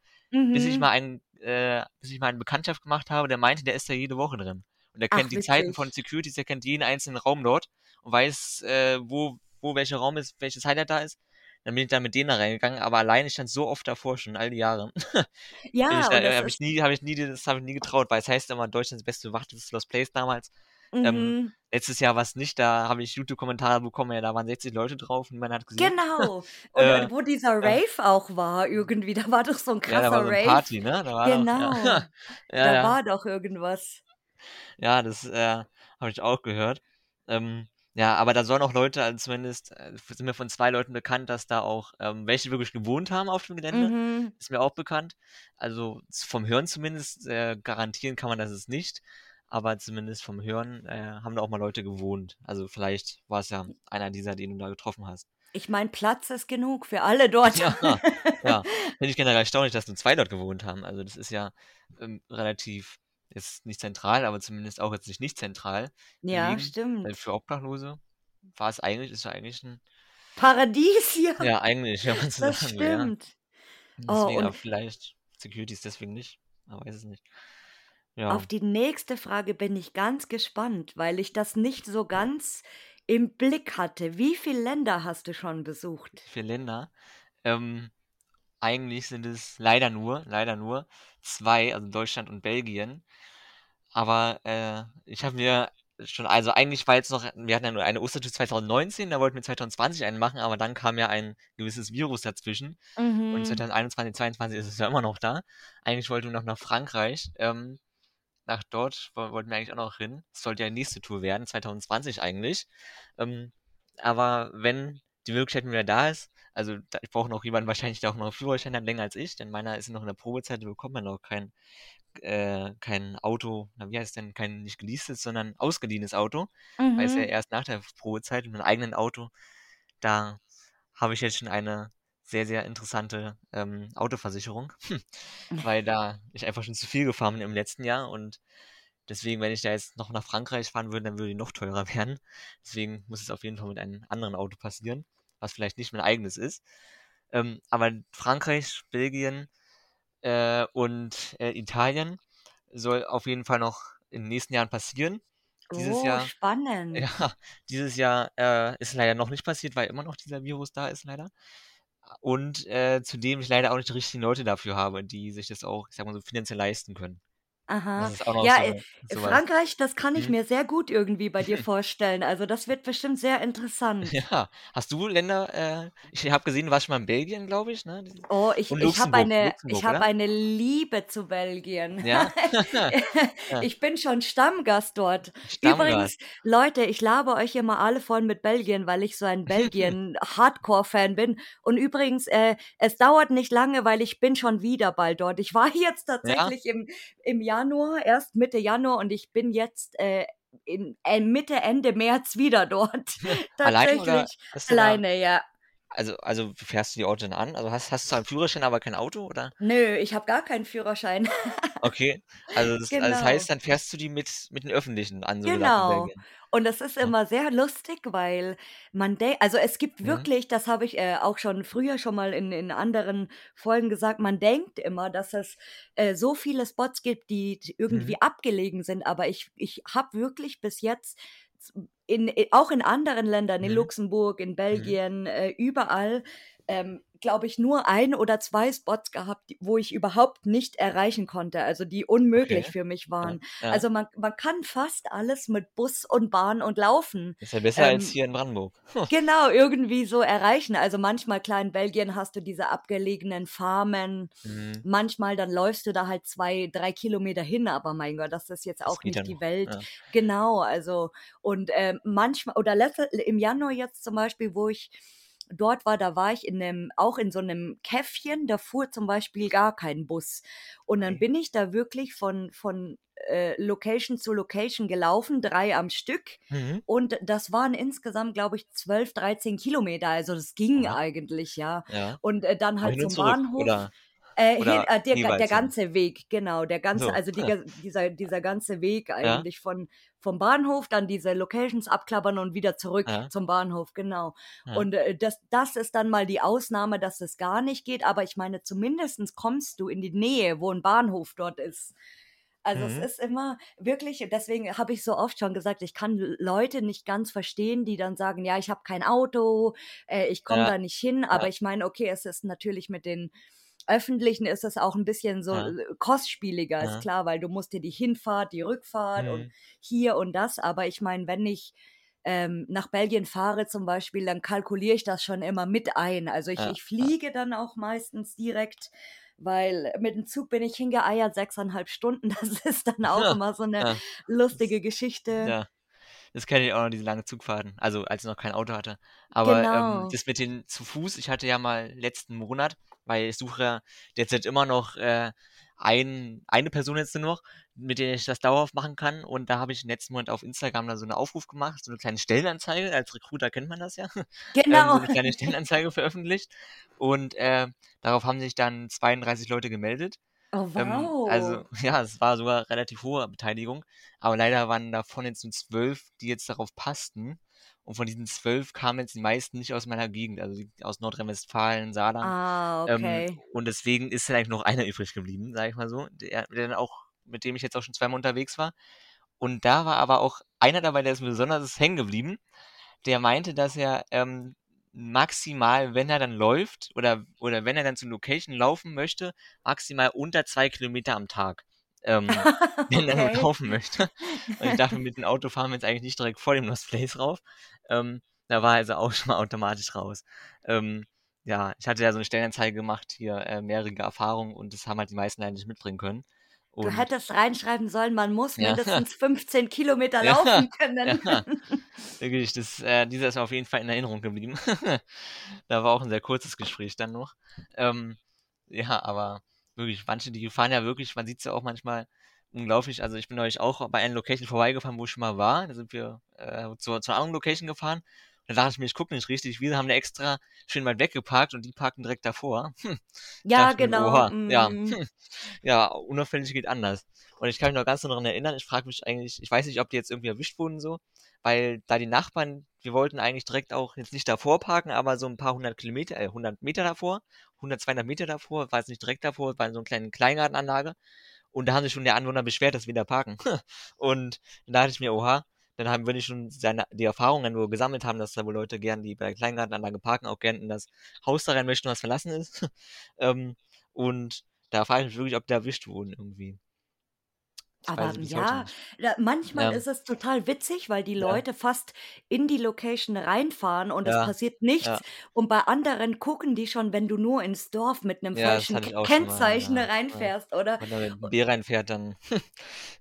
bis ich Mhm. mal einen äh, bis ich mal eine Bekanntschaft gemacht habe, der meinte, der ist da jede Woche drin. Und der Ach, kennt die Zeiten von. Securities, der kennt jeden einzelnen Raum dort und weiß, äh, wo wo welcher Raum ist, welches Highlight da ist. Dann bin ich da mit denen da reingegangen, aber allein, ich stand so oft davor schon all die Jahre. Ich Ja, da und das habe ich nie habe ich nie das habe ich nie getraut, weil es heißt immer, Deutschlands beste Wacht ist Lost Place damals. Ähm, Mhm. letztes Jahr war's nicht, da habe ich YouTube-Kommentare bekommen, ja, da waren 60 Leute drauf und man hat gesehen. Genau. Und Äh, wo dieser ja. Rave auch war irgendwie, da war doch so 'n Ja, da krasser war so Rave. Party, ne? Da war doch Genau. ja. Ja, Da ja. war doch irgendwas. Ja, das, äh, habe ich auch gehört. Ähm, ja, aber da sollen auch Leute also zumindest, äh, sind mir von 2 Leuten bekannt, dass da auch, ähm, welche wirklich gewohnt haben auf dem Gelände. Mhm. Ist mir auch bekannt. Also, vom Hören zumindest, äh, garantieren kann man das es nicht, aber zumindest vom Hören, äh, haben da auch mal Leute gewohnt. Also, vielleicht war's ja einer dieser, den du da getroffen hast. Ich meine, Platz ist genug für alle dort. Ja, ja. Finde ich generell erstaunlich, dass nur 2 dort gewohnt haben. Also, das ist ja, ähm, relativ jetzt nicht zentral, aber zumindest auch jetzt nicht nicht zentral Ja. Weil stimmt. für Obdachlose war es eigentlich ist ja eigentlich 'n Paradies hier. Ja, eigentlich, wenn man so Das sagen will, ja. stimmt. Oh, Deswegen aber und vielleicht Securities deswegen nicht. Man weiß es nicht. Auf Ja. die nächste Frage bin ich ganz gespannt, weil ich das nicht so ganz im Blick hatte. Wie viel Länder hast du schon besucht? Viele Länder? Ähm, eigentlich sind es leider nur leider nur 2, also Deutschland und Belgien. Aber, äh, ich habe mir schon also, eigentlich war jetzt noch wir hatten ja nur eine Ostertour 2019, da wollten wir 2020 eine machen, aber dann kam ja ein gewisses Virus dazwischen und Mhm. 2021, 22 ist es ja immer noch da. Eigentlich wollten wir noch nach Frankreich, ähm, nach dort wo wollten wir eigentlich auch noch hin. Das sollte ja die nächste Tour werden, 2020 eigentlich. Ähm, aber wenn die Möglichkeit wieder da ist also, da ich brauche noch jemanden wahrscheinlich, der auch noch 'n Führerschein hat, länger als ich, denn meiner ist noch in der Probezeit, da bekommt man noch kein äh, kein Auto na, wie heißt es denn? Kein nicht geleastes, sondern ausgeliehenes Auto, weil es ja Mhm. erst nach der Probezeit mit 'nem eigenen Auto da habe ich jetzt schon eine sehr, sehr interessante, ähm, Autoversicherung, weil da ich einfach schon zu viel gefahren bin im letzten Jahr und deswegen, wenn ich da jetzt noch nach Frankreich fahren würde, dann würde die noch teurer werden. Deswegen muss es auf jeden Fall mit einem anderen Auto passieren, was vielleicht nicht mein eigenes ist. Ähm, aber Frankreich, Belgien, äh, und, äh, Italien soll auf jeden Fall noch in den nächsten Jahren passieren. Dieses Oh, Jahr spannend. ja, dieses Jahr, äh, ist leider noch nicht passiert, weil immer noch dieser Virus da ist leider. Und, äh, zudem ich leider auch nicht die richtigen Leute dafür habe, die sich das auch, ich sage mal so, finanziell leisten können. Aha. Ja, so äh, so was. Frankreich, das kann ich Mhm. mir sehr gut irgendwie bei dir vorstellen. Also, das wird bestimmt sehr interessant. Ja. Hast du Länder, äh ich habe gesehen, du warst schon mal in Belgien, glaube ich, ne? Oh, ich Und ich habe Luxemburg, eine Luxemburg, ich habe oder? eine Liebe zu Belgien. Ja? Ja. Ich bin schon Stammgast dort. Stammgast. Übrigens, Leute, ich laber euch immer alle voll mit Belgien, weil ich so ein Belgien-Hardcore-Fan bin. Und übrigens, äh, es dauert nicht lange, weil ich bin schon wieder bald dort. Ich war jetzt Ja? tatsächlich im im Januar, erst Mitte Januar und ich bin jetzt, äh, in äh, Mitte, Ende März wieder dort. Alleine oder Tatsächlich da alleine, ja. Also also, fährst du die Orte denn an? Also, hast hast du zwar 'n Führerschein, aber kein Auto, oder? Nö, ich habe gar keinen Führerschein. Okay, also das also, das heißt, Genau. dann fährst du die mit mit den Öffentlichen an, so Genau. Und das ist immer sehr lustig, weil man de also, es gibt Mhm. wirklich das habe ich, äh, auch schon früher schon mal in in anderen Folgen gesagt, man denkt immer, dass es, äh, so viele Spots gibt, die d Mhm. irgendwie abgelegen sind, aber ich ich habe wirklich bis jetzt in äh, auch in anderen Ländern, in Mhm. Luxemburg, in Mhm. Belgien, äh, überall, ähm, glaube ich, nur 1 oder 2 Spots gehabt, wo ich überhaupt nicht erreichen konnte, also, die Okay. unmöglich für mich Ja, waren. ja. Also, man man kann fast alles mit Bus und Bahn und Laufen, Ist ja besser als ähm hier in Brandenburg. genau, irgendwie so erreichen. Also, manchmal klar, in Belgien hast du diese abgelegenen Farmen. Mhm. Manchmal, dann läufst du da halt 2, 3 Kilometer hin, aber mein Gott, das ist jetzt auch ja nicht die noch, Welt. ja. Genau, also und, ähm, manchmal oder letzte im Januar jetzt zum Beispiel, wo ich dort war, da war ich in 'nem auch in so 'nem Käffchen, da fuhr zum Beispiel gar kein Bus. Und dann Okay. bin ich da wirklich von von, äh, Location zu Location gelaufen, 3 am Stück. Mhm. Und das waren insgesamt, glaube ich, 12, 13 Kilometer, also, das ging Oha. eigentlich, ja. Ja. Und, äh, dann halt zum zurück Bahnhof oder äh, hin äh, der der ganze Weg, genau, der ganze so. also, die ga dieser dieser ganze Weg Ja. eigentlich von vom Bahnhof, dann diese Locations abklappern und wieder zurück Ja. zum Bahnhof, genau. Ja. Und, äh, das das ist dann mal die Ausnahme, dass es gar nicht geht, aber ich meine, zumindestens kommst du in die Nähe, wo 'n Bahnhof dort ist. Also, es Mhm. ist immer wirklich deswegen habe ich so oft schon gesagt, ich kann Leute nicht ganz verstehen, die dann sagen: „Ja, ich habe kein Auto, äh, ich komme Ja, da nicht hin.“ Aber ich meine, okay, es ist natürlich mit den Öffentlichen ist es auch 'n bisschen so, Ja. äh, kostspieliger, ist Ja. klar, weil du musst dir die Hinfahrt, die Rückfahrt und Mhm. hier und das. Aber ich meine, wenn ich, ähm, nach Belgien fahre zum Beispiel, dann kalkuliere ich das schon immer mit ein. Also, ich Ja, ich ja. fliege dann auch meistens direkt, weil mit dem Zug bin ich hingeeiert, 6,5 Stunden. Das ist dann auch immer so 'ne Ja. Das lustige Geschichte. ja, das kenne ich auch noch, diese lange Zugfahrten, also, als ich noch kein Auto hatte. Aber, ähm, Genau. das mit den zu Fuß ich hatte ja mal letzten Monat weil ich suche derzeit immer noch, äh, ein eine Person jetzt nur noch, mit der ich das dauerhaft machen kann. Und da habe ich im letzten Monat auf Instagram da so 'n Aufruf gemacht, so 'ne kleine Stellenanzeige. Als Recruiter kennt man das ja. Ähm, Genau. 'ne kleine Stellenanzeige veröffentlicht. Und, äh, darauf haben sich dann 32 Leute gemeldet. Oh, Ähm, also, wow. ja, es war sogar relativ hohe Beteiligung, aber leider waren davon jetzt nur 12, die jetzt darauf passten. Und von diesen 12 kamen jetzt die meisten nicht aus meiner Gegend, also, aus Nordrhein-Westfalen, Saarland. Ah, Ähm, okay. und deswegen ist dann eigentlich noch einer übrig geblieben, sage ich mal so, der der dann auch mit dem ich jetzt auch schon zweimal unterwegs war. Und da war aber auch einer dabei, der ist mir besonders hängen geblieben. Der meinte, dass er, ähm, maximal, wenn er dann läuft oder oder wenn er dann zur Location laufen möchte, maximal unter 2 Kilometer am Tag, ähm, wenn er nur Okay. laufen möchte. Und ich dachte mit dem Auto fahren wir jetzt eigentlich nicht direkt vor dem Lost Place rauf. Ähm, da war also auch schon mal automatisch raus. Ähm, ja, ich hatte ja so 'ne Stellenanzeige gemacht hier, äh, mehrjährige Erfahrung und das haben halt die meisten leider nicht mitbringen können. Du Und hättest reinschreiben sollen, man muss Ja. mindestens 15 Kilometer Ja, laufen können. ja. Wirklich, das äh, dieser ist mir auf jeden Fall in Erinnerung geblieben. Da war auch 'n sehr kurzes Gespräch dann noch. Ähm, ja, aber wirklich, manche, die fahren ja wirklich man sieht's ja auch manchmal unglaublich. Also, ich bin neulich auch bei einer Location vorbeigefahren, wo ich schon mal war. Da sind wir, äh, zur zur anderen Location gefahren. Da dachte ich mir: „Ich gucke nicht richtig.“ Wir haben da extra schön weit weg geparkt und die parken direkt davor. Hm. Ja, mir: genau, „Oha, ja, mhm. hm, ja, unauffällig geht anders.“ Und ich kann mich noch ganz dran erinnern, ich frage mich eigentlich ich weiß nicht, ob die jetzt irgendwie erwischt wurden so, weil da die Nachbarn wir wollten eigentlich direkt auch jetzt nicht davor parken, aber so 'n paar 100 Kilometer äh, 100 Meter davor, 100, 200 Meter davor, war jetzt nicht direkt davor, war in so 'ner kleinen Kleingartenanlage. Und da haben sich schon die Anwohner beschwert, dass wir da parken. Und da dachte ich mir: „Oha.“ Dann haben wenn die schon seine die Erfahrungen nur gesammelt haben, dass da wohl Leute gern, die bei der Kleingartenanlage parken, auch gern in das Haus da rein möchten, was verlassen ist. Ähm, und da frage ich mich wirklich, ob die erwischt wurden irgendwie. Das Aber ja, manchmal Ja. ist es total witzig, weil die Ja. Leute fast in die Location reinfahren und es Ja, passiert nichts. ja. Und bei anderen gucken die schon, wenn du nur ins Dorf mit 'nem Ja, das falschen mal, Kennzeichen ja, ja. reinfährst, oder? Wenn da mit B reinfährt, dann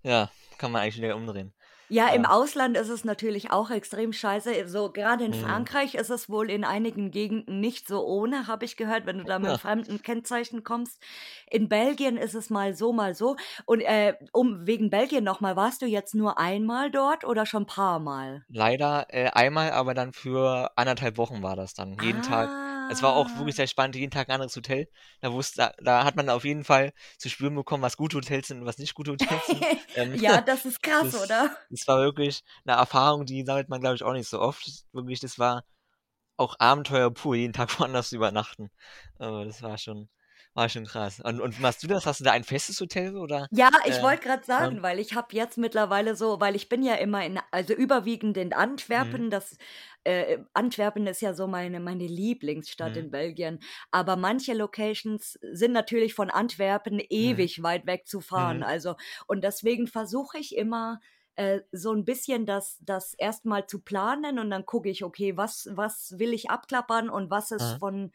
ja, kann man eigentlich wieder umdrehen. Ja, im Ja. Ausland ist es natürlich auch extrem scheiße. So grade in Mhm. Frankreich ist es wohl in einigen Gegenden nicht so ohne, habe ich gehört, wenn du da mit'm fremden Kennzeichen kommst. In Belgien ist es mal so, mal so. Und, äh, um wegen Belgien noch mal, warst du jetzt nur einmal dort oder schon paarmal? Leider, äh, einmal, aber dann für 1,5 Wochen war das dann. Jeden Tag Es war auch wirklich sehr spannend, jeden Tag ein anderes Hotel. Da wusste da hat man auf jeden Fall zu spüren bekommen, was gute Hotels sind und was nicht gute Hotels sind. Ähm, Ja, das ist krass, das oder? das war wirklich 'ne Erfahrung, die sammelt man, glaube ich, auch nicht so oft. Wirklich, das war auch Abenteuer pur, jeden Tag woanders zu übernachten. Äh, das war schon war schon krass. Und und machst du das? Hast du da ein festes Hotel oder, Ja, ich äh, wollte grad ja? sagen, weil ich habe jetzt mittlerweile so weil ich bin ja immer in also überwiegend in Mhm. Antwerpen, das äh, Antwerpen ist ja so meine meine Lieblingsstadt Mhm. in Belgien, aber manche Locations sind natürlich von Antwerpen Mhm. ewig weit weg zu fahren, also und deswegen versuche ich immer, äh, so 'n bisschen das das erst mal zu planen und dann gucke ich: „Okay, was was will ich abklappern und was ist Aha. von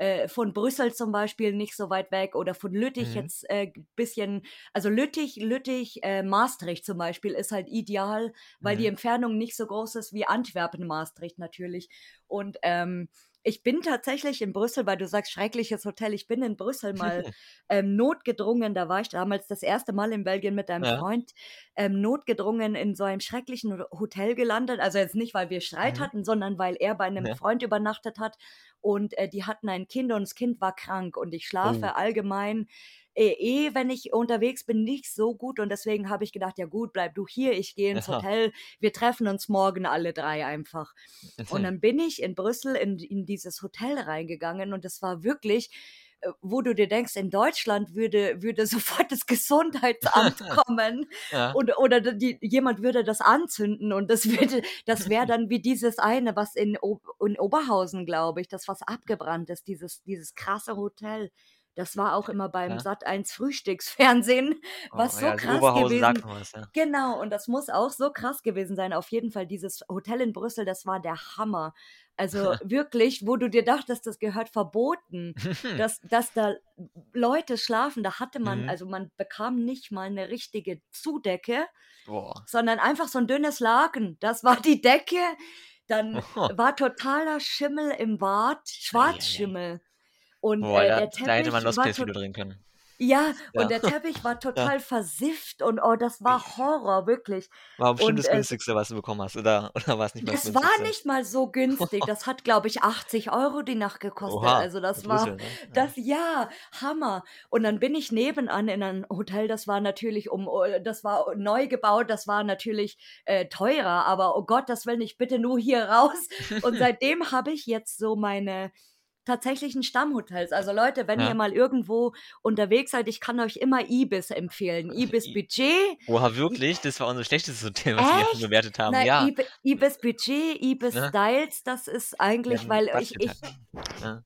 äh, von Brüssel zum Beispiel nicht so weit weg oder von Lüttich Mhm. jetzt, äh, bisschen also Lüttich Lüttich, äh, Maastricht zum Beispiel ist halt ideal, weil die Mhm. Entfernung nicht so groß ist wie Antwerpen, Maastricht natürlich. Und, ähm, ich bin tatsächlich in Brüssel, weil du sagst: „Schreckliches Hotel“, ich bin in Brüssel mal, ähm, notgedrungen da war ich damals das erste Mal in Belgien mit einem Ja. Freund, ähm, notgedrungen in so einem schrecklichen Ho Hotel gelandet. Also jetzt nicht, weil wir Streit Mhm. hatten, sondern weil er bei 'nem Ja. Freund übernachtet hat und, äh, die hatten ein Kind und das Kind war krank und ich schlafe allgemein, äh, eh, wenn ich unterwegs bin, nicht so gut und deswegen habe ich gedacht: „Ja gut, bleib du hier, ich gehe ins Aha. Hotel. Wir treffen uns morgen alle 3 einfach.“ Und dann bin ich in Brüssel in in dieses Hotel reingegangen und es war wirklich, äh, wo du dir denkst, in Deutschland würde würde sofort das Gesundheitsamt kommen Ja. und oder die jemand würde das anzünden und das würde das wäre dann wie dieses eine, was in in Oberhausen, glaube ich, das was abgebrannt ist, dieses dieses krasse Hotel. Das war auch immer beim Ja. Sat.1 Frühstücksfernsehen, Oh, was so ja, krass gewesen was, ja. genau, und das muss auch so krass gewesen sein. Auf jeden Fall dieses Hotel in Brüssel, das war der Hammer. Also wirklich, wo du dir dachtest, das gehört verboten, dass dass da Leute schlafen. Da hatte man Mhm. also man bekam nicht mal 'ne richtige Zudecke, Boah. sondern einfach so 'n dünnes Laken. Das war die Decke. Dann Oho. war totaler Schimmel im Bad. Schwarzschimmel. Und, Boah, äh, da der da hätte man Teppich Lost war Place tot Video drehen können. ja, Ja. und der Teppich war Ja. total versifft und oh, das war Horror, wirklich. War bestimmt Und, das äh Günstigste, was du bekommen hast, oder oder war's nicht mal das das war Günstigste? nicht mal so günstig. Das hat, glaube ich, 80 € die Nacht gekostet. Oha, Also, das war ne? Ja. das ja, Hammer. Und dann bin ich nebenan in ein Hotel, das war natürlich um äh, das war neu gebaut, das war natürlich, äh, teurer, aber oh Gottes Willen, ich bitte nur hier raus. Und seitdem habe ich jetzt so meine tatsächlichen Stammhotels. Also Leute, wenn ihr Ja. mal irgendwo unterwegs seid, ich kann euch immer Ibis empfehlen. Ibis Budget. Oha, wirklich? Das war unser schlechtestes Hotel, was wir Echt? bewertet haben. Na, Ja. Ibi Ibis Budget, Ibis Ne? Styles, das ist Wir eigentlich, weil ich halt? Ja.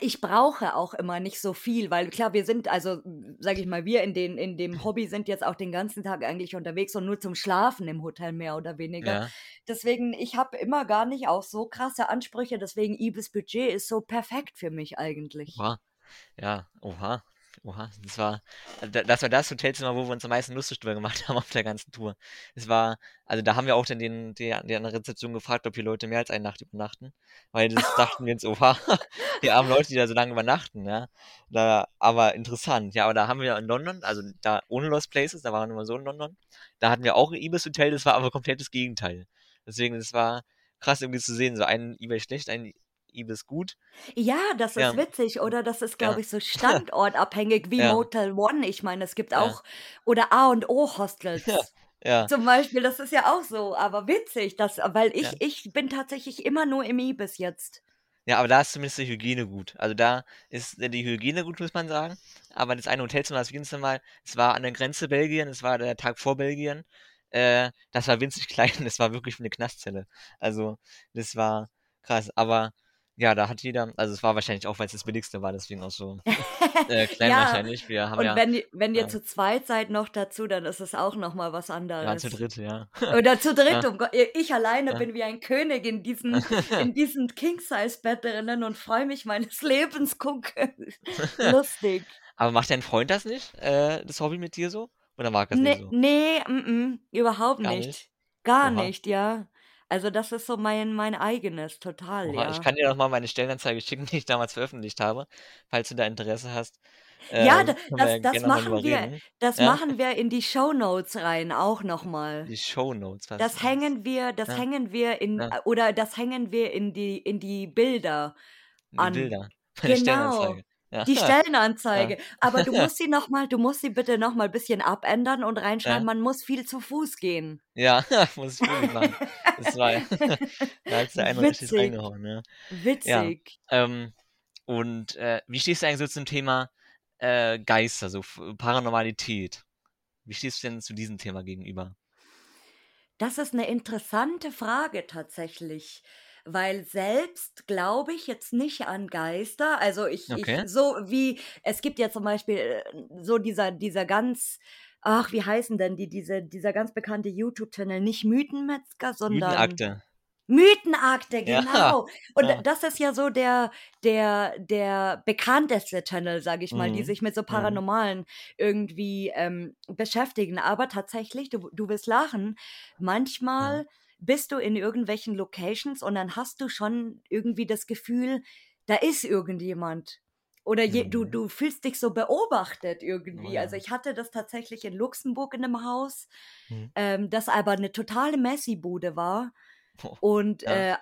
Ich brauche auch immer nicht so viel, weil klar, wir sind also, sage ich mal, wir in den in dem Hobby sind jetzt auch den ganzen Tag eigentlich unterwegs und nur zum Schlafen im Hotel mehr oder weniger. Ja. Deswegen, ich habe immer gar nicht auch so krasse Ansprüche, deswegen Ibis Budget ist so perfekt für mich eigentlich. Oha. Ja, oha. Oha. Das war das war das Hotelzimmer, wo wir uns am meisten lustig drüber gemacht haben auf der ganzen Tour. Es war also, da haben wir auch dann den die die an der Rezeption gefragt, ob hier Leute mehr als eine Nacht übernachten, weil das dachten wir uns: „Oha, die armen Leute, die da so lange übernachten“, ja. Da aber interessant. Ja, aber da haben wir in London also, da ohne Lost Places, da waren wir nur so in London, da hatten wir auch 'n Ibis-Hotel, das war aber komplett das Gegenteil. Deswegen, das war krass irgendwie zu sehen, so ein Ibis schlecht, ein Ibis gut. Ja, das Ja. ist witzig, oder? Das ist, Ja. glaube ich, so standortabhängig wie Ja. Motel One. Ich meine, es gibt Ja. auch oder A&O Ja, Hostels ja. zum Beispiel, das ist ja auch so, aber witzig, dass weil ich Ja. ich bin tatsächlich immer nur im Ibis jetzt. Ja, aber da ist zumindest die Hygiene gut. Also, da ist, äh, die Hygiene gut, muss man sagen. Aber das eine Hotelzimmer, das winzigste Mal, es war an der Grenze Belgien, es war der Tag vor Belgien. Äh, das war winzig klein, das war wirklich wie 'ne Knastzelle. Also, das war krass. Aber ja, da hat jeder also, es war wahrscheinlich auch, weil's das Billigste war, deswegen auch so, äh, klein Ja, wahrscheinlich. Wir haben und ja wenn wenn ihr ja. zu zweit seid noch dazu, dann ist es auch noch mal was Wir waren zu anderes. dritt, ja. Oder zu dritt, Ja. um Gott ich alleine Ja. bin wie ein König in diesen in diesem King-Size-Bett drinnen und freue mich meines Lebens, gucke. Lustig. Aber macht dein Freund das nicht, äh, das Hobby mit dir so? Oder mag er's nicht Ne so? ne, m-m, überhaupt Gar nicht. nicht? Gar Oha. nicht, ja. Also, das ist so mein mein eigenes, total, Oha, ich ja. kann dir noch mal meine Stellenanzeige schicken, die ich damals veröffentlicht habe, falls du da Interesse hast. Ja, Äh, da können wir das ja das gerne noch mal machen drüber wir reden. das Ja? machen wir in die Shownotes rein, auch noch mal. Die Shownotes, was Das hängen wir das Ja. hängen wir in Ja. äh, oder das hängen wir in die in die Bilder Die an. Bilder. Meine Genau. Stellenanzeige. Ja. Die Ja. Stellenanzeige. Aber du musst sie noch mal, du musst sie bitte noch mal ein bisschen abändern und reinschreiben, Ja. man muss viel zu Fuß gehen. Ja, muss ich wirklich machen. Das war da hat's der eine richtig reingehauen, ja. Witzig. Ähm, und äh, wie stehst du eigentlich so zum Thema äh, Geister, so Paranormalität? Wie stehst du denn zu diesem Thema gegenüber? Das ist eine interessante Frage tatsächlich, weil selbst glaube ich jetzt nicht an Geister. Also ich, Okay. ich so wie es gibt ja zum Beispiel äh, so dieser dieser ganz ach wie heißen denn die diese dieser ganz bekannte YouTube-Channel nicht Mythenmetzger, sondern Mythenakte. Mythenakte, Ja, genau. Und ja. das ist ja so der, der, der bekannteste Channel, sage ich mal, die Mhm, sich mit so mhm. Paranormalen irgendwie ähm, beschäftigen. Aber tatsächlich, du, du wirst lachen, manchmal bist du in irgendwelchen Locations und dann hast du schon irgendwie das Gefühl, da ist irgendjemand. Oder je, du, Mhm. du fühlst dich so beobachtet irgendwie. Oh ja. Also ich hatte das tatsächlich in Luxemburg in einem Haus, Mhm. ähm, das aber eine totale Messi-Bude war. Oh, Und Ja. äh,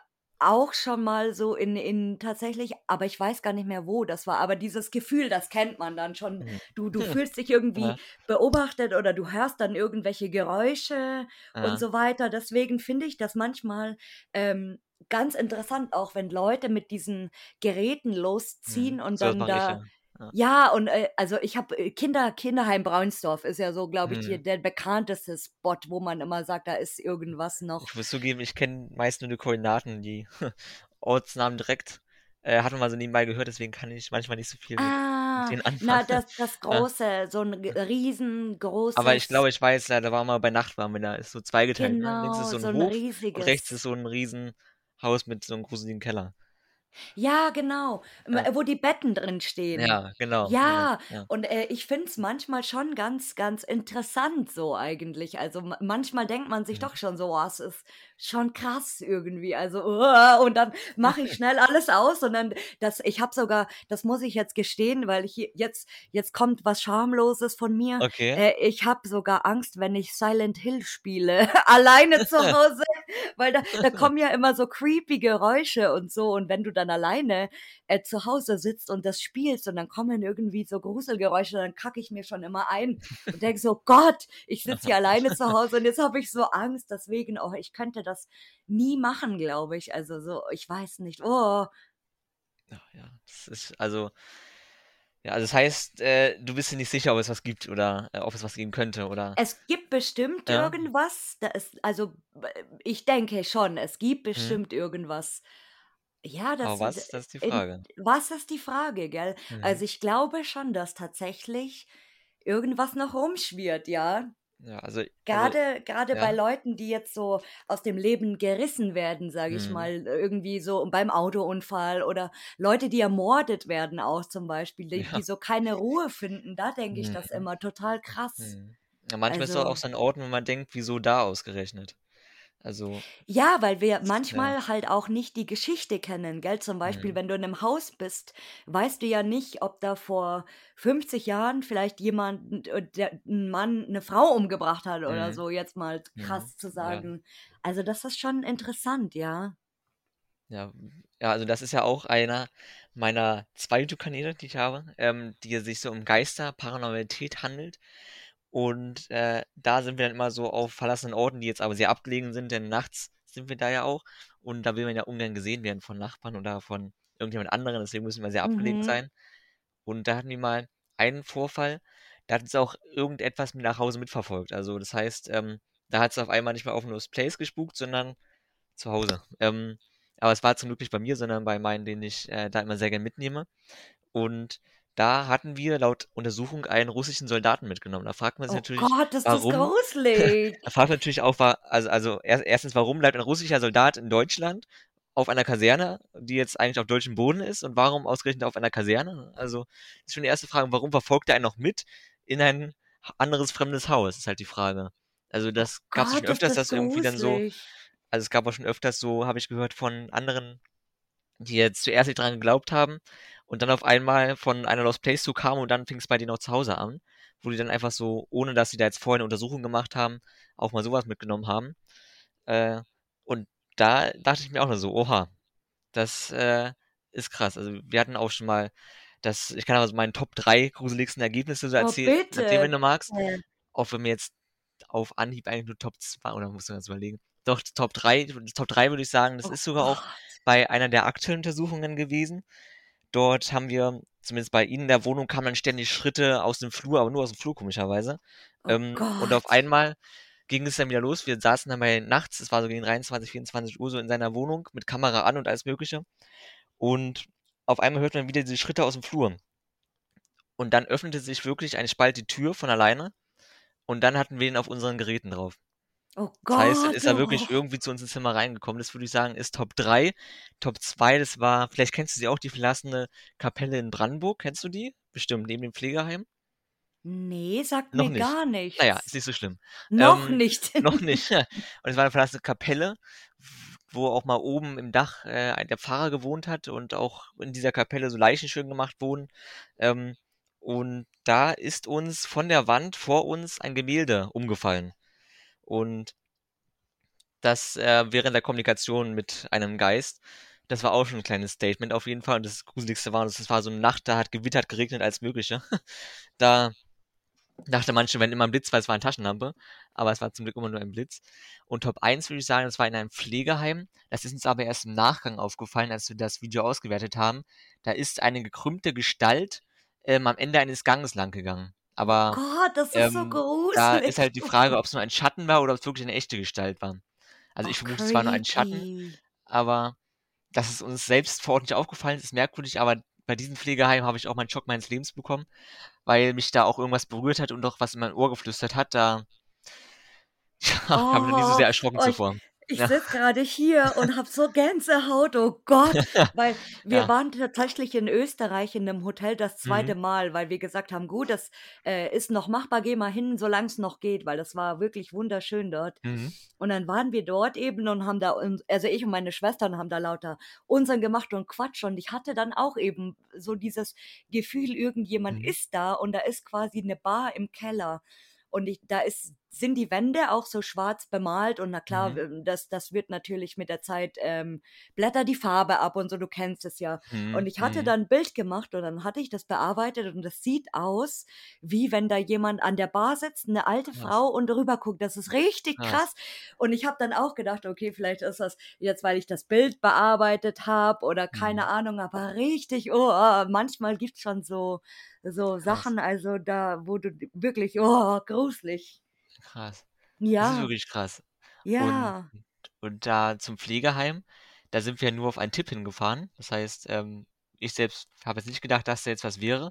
auch schon mal so in, in tatsächlich, aber ich weiß gar nicht mehr, wo das war. Aber dieses Gefühl, das kennt man dann schon. Mhm. Du, du fühlst dich irgendwie Ja. beobachtet oder du hörst dann irgendwelche Geräusche Ja. und so weiter. Deswegen finde ich das manchmal ähm, ganz interessant, auch wenn Leute mit diesen Geräten losziehen Mhm. und So was dann mache ich da. Ja. Ja. Ja, und äh, also ich habe Kinder, Kinderheim Braunsdorf ist ja so, glaube ich, die, Mhm. der bekannteste Spot, wo man immer sagt, da ist irgendwas noch. Ich muss zugeben, ich kenne meist nur die Koordinaten, die Ortsnamen direkt. Äh, hat man mal so nebenbei gehört, deswegen kann ich manchmal nicht so viel Ah, mit denen na, anfangen. das, das große, so ein riesengroßes. Aber ich glaube, ich weiß, ja, da war mal bei Nacht, waren wir da, ist so zweigeteilt, ne? Links genau, ist so so ein ein Hof und riesiges. rechts ist so ein Riesenhaus mit so einem gruseligen Keller. Ja, genau, m- Ja, wo die Betten drin stehen. ja genau, genau, Ja, ja. und äh, ich finde es manchmal schon ganz, ganz interessant so eigentlich. Also ma- manchmal denkt man sich Mhm. doch schon so, oh, es ist schon krass irgendwie. Also, und dann mache ich schnell alles aus und dann, das, ich habe sogar, das muss ich jetzt gestehen, weil ich jetzt, jetzt kommt was Schamloses von mir. Okay. Äh, ich habe sogar Angst, wenn ich Silent Hill spiele, alleine zu Hause, weil da, da kommen ja immer so creepy Geräusche und so. Und wenn du dann alleine äh, zu Hause sitzt und das spielst und dann kommen irgendwie so Gruselgeräusche, dann kacke ich mir schon immer ein und denke so, Gott, ich sitze hier alleine zu Hause und jetzt habe ich so Angst. Deswegen, oh, ich könnte das nie machen, glaube ich. Also so, ich weiß nicht. Oh, Ja, ja, das ist, also, ja, also das heißt, äh, du bist dir nicht sicher, ob es was gibt oder äh, ob es was geben könnte, oder? Es gibt bestimmt Ja. irgendwas, da ist, also ich denke schon, es gibt Mhm. bestimmt irgendwas. Ja, das, Aber was, das ist die in, Frage. was ist die Frage, gell? Mhm. Also ich glaube schon, dass tatsächlich irgendwas noch rumschwirrt, ja. Ja, also, also, Gerade, gerade bei ja. Leuten, die jetzt so aus dem Leben gerissen werden, sage ich Mhm. mal, irgendwie so beim Autounfall oder Leute, die ermordet werden auch zum Beispiel, die, Ja. die so keine Ruhe finden, da denke ich das Mhm. immer total krass. Mhm. Ja, manchmal ist es auch Also, so an Orten, wo man denkt, wieso da ausgerechnet? Also, ja, weil wir ja. manchmal halt auch nicht die Geschichte kennen, gell? Zum Beispiel, Mhm. wenn du in einem Haus bist, weißt du ja nicht, ob da vor 50 Jahren vielleicht jemand, äh, der, ein Mann eine Frau umgebracht hat oder Mhm. so, jetzt mal krass zu Ja. sagen. Also das ist schon interessant, ja. Ja, ja, also das ist ja auch einer meiner zwei YouTube-Kanäle, die ich habe, ähm, die sich so um Geister, Paranormalität handelt. Und äh, da sind wir dann immer so auf verlassenen Orten, die jetzt aber sehr abgelegen sind, denn nachts sind wir da ja auch. Und da will man ja ungern gesehen werden von Nachbarn oder von irgendjemand anderen, deswegen müssen wir sehr abgelegen Mhm. sein. Und da hatten wir mal einen Vorfall, da hat uns auch irgendetwas mit nach Hause mitverfolgt. Also das heißt, ähm, da hat es auf einmal nicht mehr auf Lost Place gespukt, sondern zu Hause. Ähm, aber es war zum Glück nicht bei mir, sondern bei meinen, den ich äh, da immer sehr gern mitnehme. Und da hatten wir laut Untersuchung einen russischen Soldaten mitgenommen. Da fragt man sich Oh natürlich, Gott, ist das warum? gruselig. Da fragt man natürlich auch, war, also, also erst, erstens, warum bleibt ein russischer Soldat in Deutschland auf einer Kaserne, die jetzt eigentlich auf deutschem Boden ist, und warum ausgerechnet auf einer Kaserne? Also ist schon die erste Frage, warum verfolgt er einen noch mit in ein anderes fremdes Haus, ist halt die Frage. Also Oh das gab es schon Gott, ist öfters, das dass irgendwie dann so, also es gab auch schon öfters so, habe ich gehört von anderen, die jetzt zuerst nicht dran geglaubt haben und dann auf einmal von einer Lost Place zu kamen und dann fing es bei denen auch zu Hause an, wo die dann einfach so, ohne dass sie da jetzt vorher eine Untersuchung gemacht haben, auch mal sowas mitgenommen haben. Äh, und da dachte ich mir auch nur so, oha, das äh, ist krass. Also wir hatten auch schon mal das, ich kann aber so meine Top 3 gruseligsten Ergebnisse so Oh, erzählen, erzählen, wenn du magst. Ja. Auch wenn mir jetzt auf Anhieb eigentlich nur Top 2, oder muss man ganz überlegen. Doch, Top 3, Top 3 würde ich sagen, das Oh ist sogar auch bei einer der aktuellen Untersuchungen gewesen. Dort haben wir, zumindest bei Ihnen in der Wohnung, kamen dann ständig Schritte aus dem Flur, aber nur aus dem Flur, komischerweise. Oh Ähm, und auf einmal ging es dann wieder los. Wir saßen dann bei nachts, es war so gegen 23, 24 Uhr, so in seiner Wohnung mit Kamera an und alles Mögliche. Und auf einmal hört man wieder diese Schritte aus dem Flur. Und dann öffnete sich wirklich ein Spalt die Tür von alleine. Und dann hatten wir ihn auf unseren Geräten drauf. Oh Das heißt, Gott. ist er wirklich Oh. irgendwie zu uns ins Zimmer reingekommen. Das würde ich sagen, ist Top 3. Top 2, das war, vielleicht kennst du sie auch, die verlassene Kapelle in Brandenburg. Kennst du die? Bestimmt, neben dem Pflegeheim? Nee, sagt Noch mir nicht. gar Naja, nichts. ist nicht so schlimm. Noch Ähm, nicht. noch nicht. Und es war eine verlassene Kapelle, wo auch mal oben im Dach äh, der Pfarrer gewohnt hat und auch in dieser Kapelle so Leichen schön gemacht wurden. Ähm, und da ist uns von der Wand vor uns ein Gemälde umgefallen. Und das äh, während der Kommunikation mit einem Geist. Das war auch schon ein kleines Statement auf jeden Fall. Und das Gruseligste war, das war so eine Nacht, da hat gewittert, geregnet, alles Mögliche. Da dachte manche, wenn immer ein Blitz war, es war eine Taschenlampe. Aber es war zum Glück immer nur ein Blitz. Und Top 1 würde ich sagen, das war in einem Pflegeheim. Das ist uns aber erst im Nachgang aufgefallen, als wir das Video ausgewertet haben. Da ist eine gekrümmte Gestalt ähm, am Ende eines Ganges lang gegangen. Oh Aber Gott, das ist so ähm, da ist gruselig. halt die Frage, ob es nur ein Schatten war oder ob es wirklich eine echte Gestalt war. Also Oh, ich vermute, es war nur ein Schatten, aber dass es uns selbst vor Ort nicht aufgefallen ist, ist merkwürdig. Aber bei diesem Pflegeheim habe ich auch meinen Schock meines Lebens bekommen, weil mich da auch irgendwas berührt hat und auch was in mein Ohr geflüstert hat. Da ja, habe ich noch nie so Oh, sehr erschrocken oh, zuvor. Ich Ja. sitze gerade hier und habe so Gänsehaut. Oh Gott, weil wir Ja. waren tatsächlich in Österreich in einem Hotel das zweite Mhm. Mal, weil wir gesagt haben, gut, das äh, ist noch machbar, geh mal hin, solange es noch geht, weil das war wirklich wunderschön dort. Mhm. Und dann waren wir dort eben und haben da, uns- also ich und meine Schwestern haben da lauter Unsinn gemacht und Quatsch. Und ich hatte dann auch eben so dieses Gefühl, irgendjemand Mhm. ist da und da ist quasi eine Bar im Keller. Und ich, da ist, sind die Wände auch so schwarz bemalt und na klar, Mhm. ähm, das, das wird natürlich mit der Zeit, ähm, blättert die Farbe ab und so, du kennst es ja. Und Mhm. ich hatte Mhm. dann ein Bild gemacht und dann hatte ich das bearbeitet und das sieht aus, wie wenn da jemand an der Bar sitzt, eine alte Krass. Frau und rüber guckt. Das ist richtig Krass. krass. Und ich habe dann auch gedacht, okay, vielleicht ist das jetzt, weil ich das Bild bearbeitet habe oder keine Mhm. Ahnung, aber richtig, oh, oh manchmal gibt's schon so, so. Sachen, also da, wo du wirklich, oh, gruselig. Krass. Das ist Ja, wirklich krass. Und, ja. und da zum Pflegeheim, da sind wir nur auf einen Tipp hingefahren. Das heißt, ähm, ich selbst habe jetzt nicht gedacht, dass da jetzt was wäre,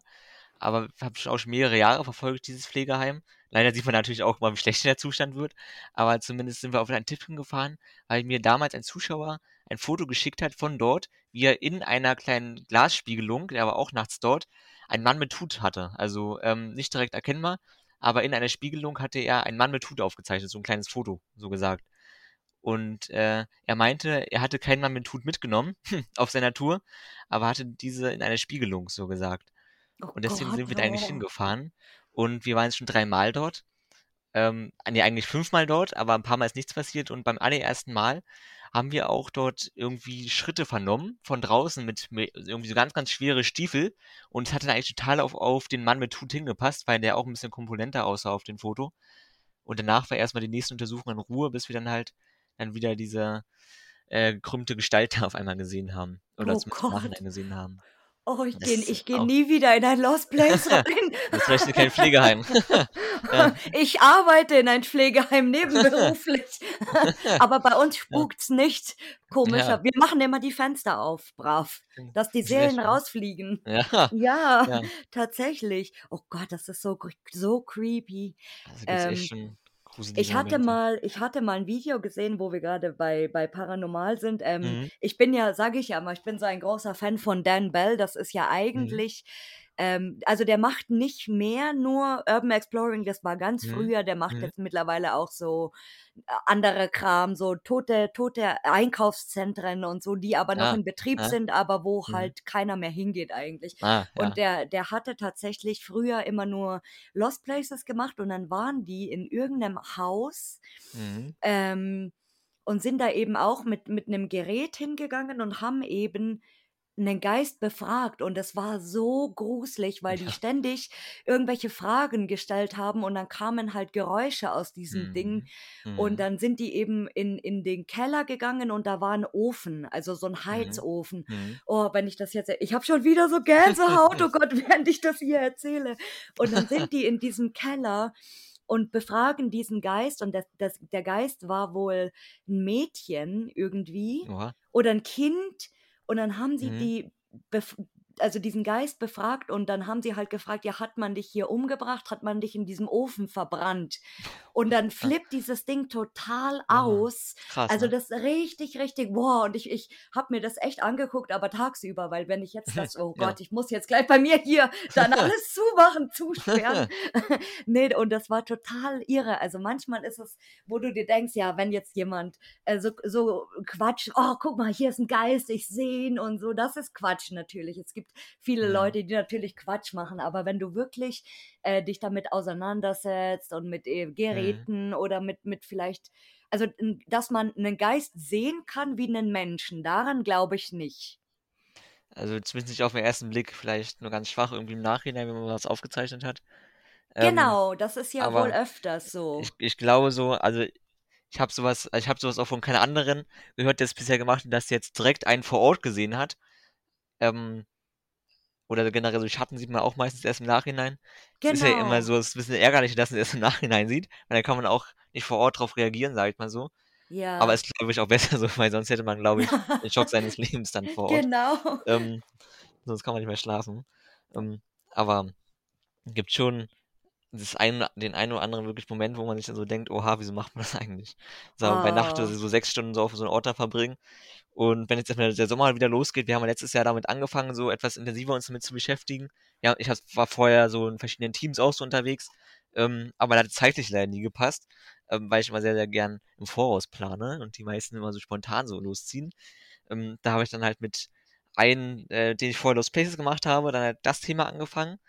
aber habe schon auch schon mehrere Jahre verfolgt, dieses Pflegeheim. Leider sieht man natürlich auch mal, wie schlecht der Zustand wird, aber zumindest sind wir auf einen Tipp hingefahren, weil mir damals ein Zuschauer ein Foto geschickt hat von dort, wie er in einer kleinen Glasspiegelung, der war auch nachts dort, einen Mann mit Hut hatte. Also ähm, nicht direkt erkennbar, aber in einer Spiegelung hatte er einen Mann mit Hut aufgezeichnet, so ein kleines Foto, so gesagt. Und äh, er meinte, er hatte keinen Mann mit Hut mitgenommen auf seiner Tour, aber hatte diese in einer Spiegelung, so gesagt. Oh Und deswegen Gott, sind wir da eigentlich hingefahren. Und wir waren jetzt schon dreimal dort. Ähm, nee, eigentlich fünfmal dort, aber ein paar Mal ist nichts passiert. Und beim allerersten Mal haben wir auch dort irgendwie Schritte vernommen von draußen mit, mit irgendwie so ganz, ganz schwere Stiefel. Und es hat dann eigentlich total auf, auf den Mann mit Hut hingepasst, weil der auch ein bisschen komponenter aussah auf dem Foto. Und danach war erstmal die nächste Untersuchung in Ruhe, bis wir dann halt dann wieder diese äh, gekrümmte Gestalt da auf einmal gesehen haben. Oder Oh Gott. Nachhinein gesehen haben. Oh, ich gehe ich geh nie wieder in ein Lost Place rein. Das vielleicht kein Pflegeheim. ja, Ich arbeite in ein Pflegeheim nebenberuflich. Aber bei uns ja, spukt's nicht. Komischer. ja. Wir machen immer die Fenster auf, brav. Dass die Seelen rausfliegen. Ja, Ja, ja. tatsächlich. Oh Gott, das ist so, so creepy. Also Ähm, ich hatte Momente. mal, ich hatte mal ein Video gesehen, wo wir gerade bei, bei Paranormal sind. Ähm, Mhm. ich bin ja, sage ich ja mal, ich bin so ein großer Fan von Dan Bell. Das ist ja Mhm. Ähm, also der macht nicht mehr nur Urban Exploring, das war ganz Mhm. früher. Der macht Mhm. jetzt mittlerweile auch so äh, andere Kram, so tote, tote Einkaufszentren und so, die aber noch Ah, in Betrieb ah, sind, aber wo mhm. halt keiner mehr hingeht eigentlich. Ah, ja. Und der, der hatte tatsächlich früher immer nur Lost Places gemacht und dann waren die in irgendeinem Haus Mhm. ähm, und sind da eben auch mit, mit einem Gerät hingegangen und haben eben einen Geist befragt und es war so gruselig, weil die Ja. ständig irgendwelche Fragen gestellt haben und dann kamen halt Geräusche aus diesem Ding Mhm. und Mhm. dann sind die eben in in den Keller gegangen und da war 'n Ofen, also so 'n Mhm. Heizofen. Mhm. Oh, wenn ich das jetzt ich habe schon wieder so Gänsehaut, oh Gott, während ich das hier erzähle. Und dann sind die in diesem Keller und befragen diesen Geist und das das der Geist war wohl 'n Mädchen irgendwie Oha. oder 'n Kind und dann haben sie Mhm. die also diesen Geist befragt und dann haben sie halt gefragt: „Ja, hat man dich hier umgebracht? Hat man dich in diesem Ofen verbrannt?“ Und dann flippt dieses Ding total Aha. aus. Krass, Also, ne? das richtig, richtig wow, und ich ich habe mir das echt angeguckt, aber tagsüber, weil wenn ich jetzt das oh Ja. Gott, ich muss jetzt gleich bei mir hier dann alles zumachen, zusperren. Ne, und das war total irre. Also, manchmal ist es, wo du dir denkst, ja, wenn jetzt jemand, äh, so so Quatsch: „Oh, guck mal, hier ist 'n Geist, ich sehe ihn“ und so, das ist Quatsch natürlich. Es gibt viele Mhm. Leute, die natürlich Quatsch machen, aber wenn du wirklich, äh, dich damit auseinandersetzt und mit, äh, Mhm. Geräten oder mit mit vielleicht also, dass man 'nen Geist sehen kann wie 'nen Menschen, daran glaube ich nicht. Also, zumindest nicht auf 'n ersten Blick, vielleicht nur ganz schwach irgendwie im Nachhinein, wenn man was aufgezeichnet hat. Ähm, Genau, das ist ja wohl öfters ich so. ich glaube so also, ich habe so was ich habe so was auch von keiner anderen gehört, der es bisher gemacht hat, dass jetzt direkt einen vor Ort gesehen hat. Ähm oder generell so Schatten sieht man auch meistens erst im Nachhinein. Es ist ja immer Genau. so, es ist 'n bisschen ärgerlich, dass man erst im Nachhinein sieht, weil dann kann man auch nicht vor Ort drauf reagieren, sage ich mal so. Aber Ja. ist, glaube ich, auch besser so, weil sonst hätte man, glaube ich, den Schock seines Lebens dann vor Ort. Genau. Ähm, sonst kann man nicht mehr schlafen. Ähm, aber gibt schon das ein den einen oder anderen wirklich Moment, wo man sich dann so denkt: „Oha, wieso macht man das eigentlich?“ So bei Nacht Oh. so 6 Stunden so auf so 'n Ort da verbringen. Und wenn jetzt der Sommer wieder losgeht wir haben ja letztes Jahr damit angefangen, so etwas intensiver uns damit zu beschäftigen. Ja, ich war vorher so in verschiedenen Teams auch so unterwegs, ähm, aber da hat's zeitlich leider nie gepasst, ähm, weil ich immer sehr, sehr gern im Voraus plane und die meisten immer so spontan so losziehen. Ähm, da habe ich dann halt mit einem, äh, den ich vorher Lost Places gemacht habe, dann halt das Thema angefangen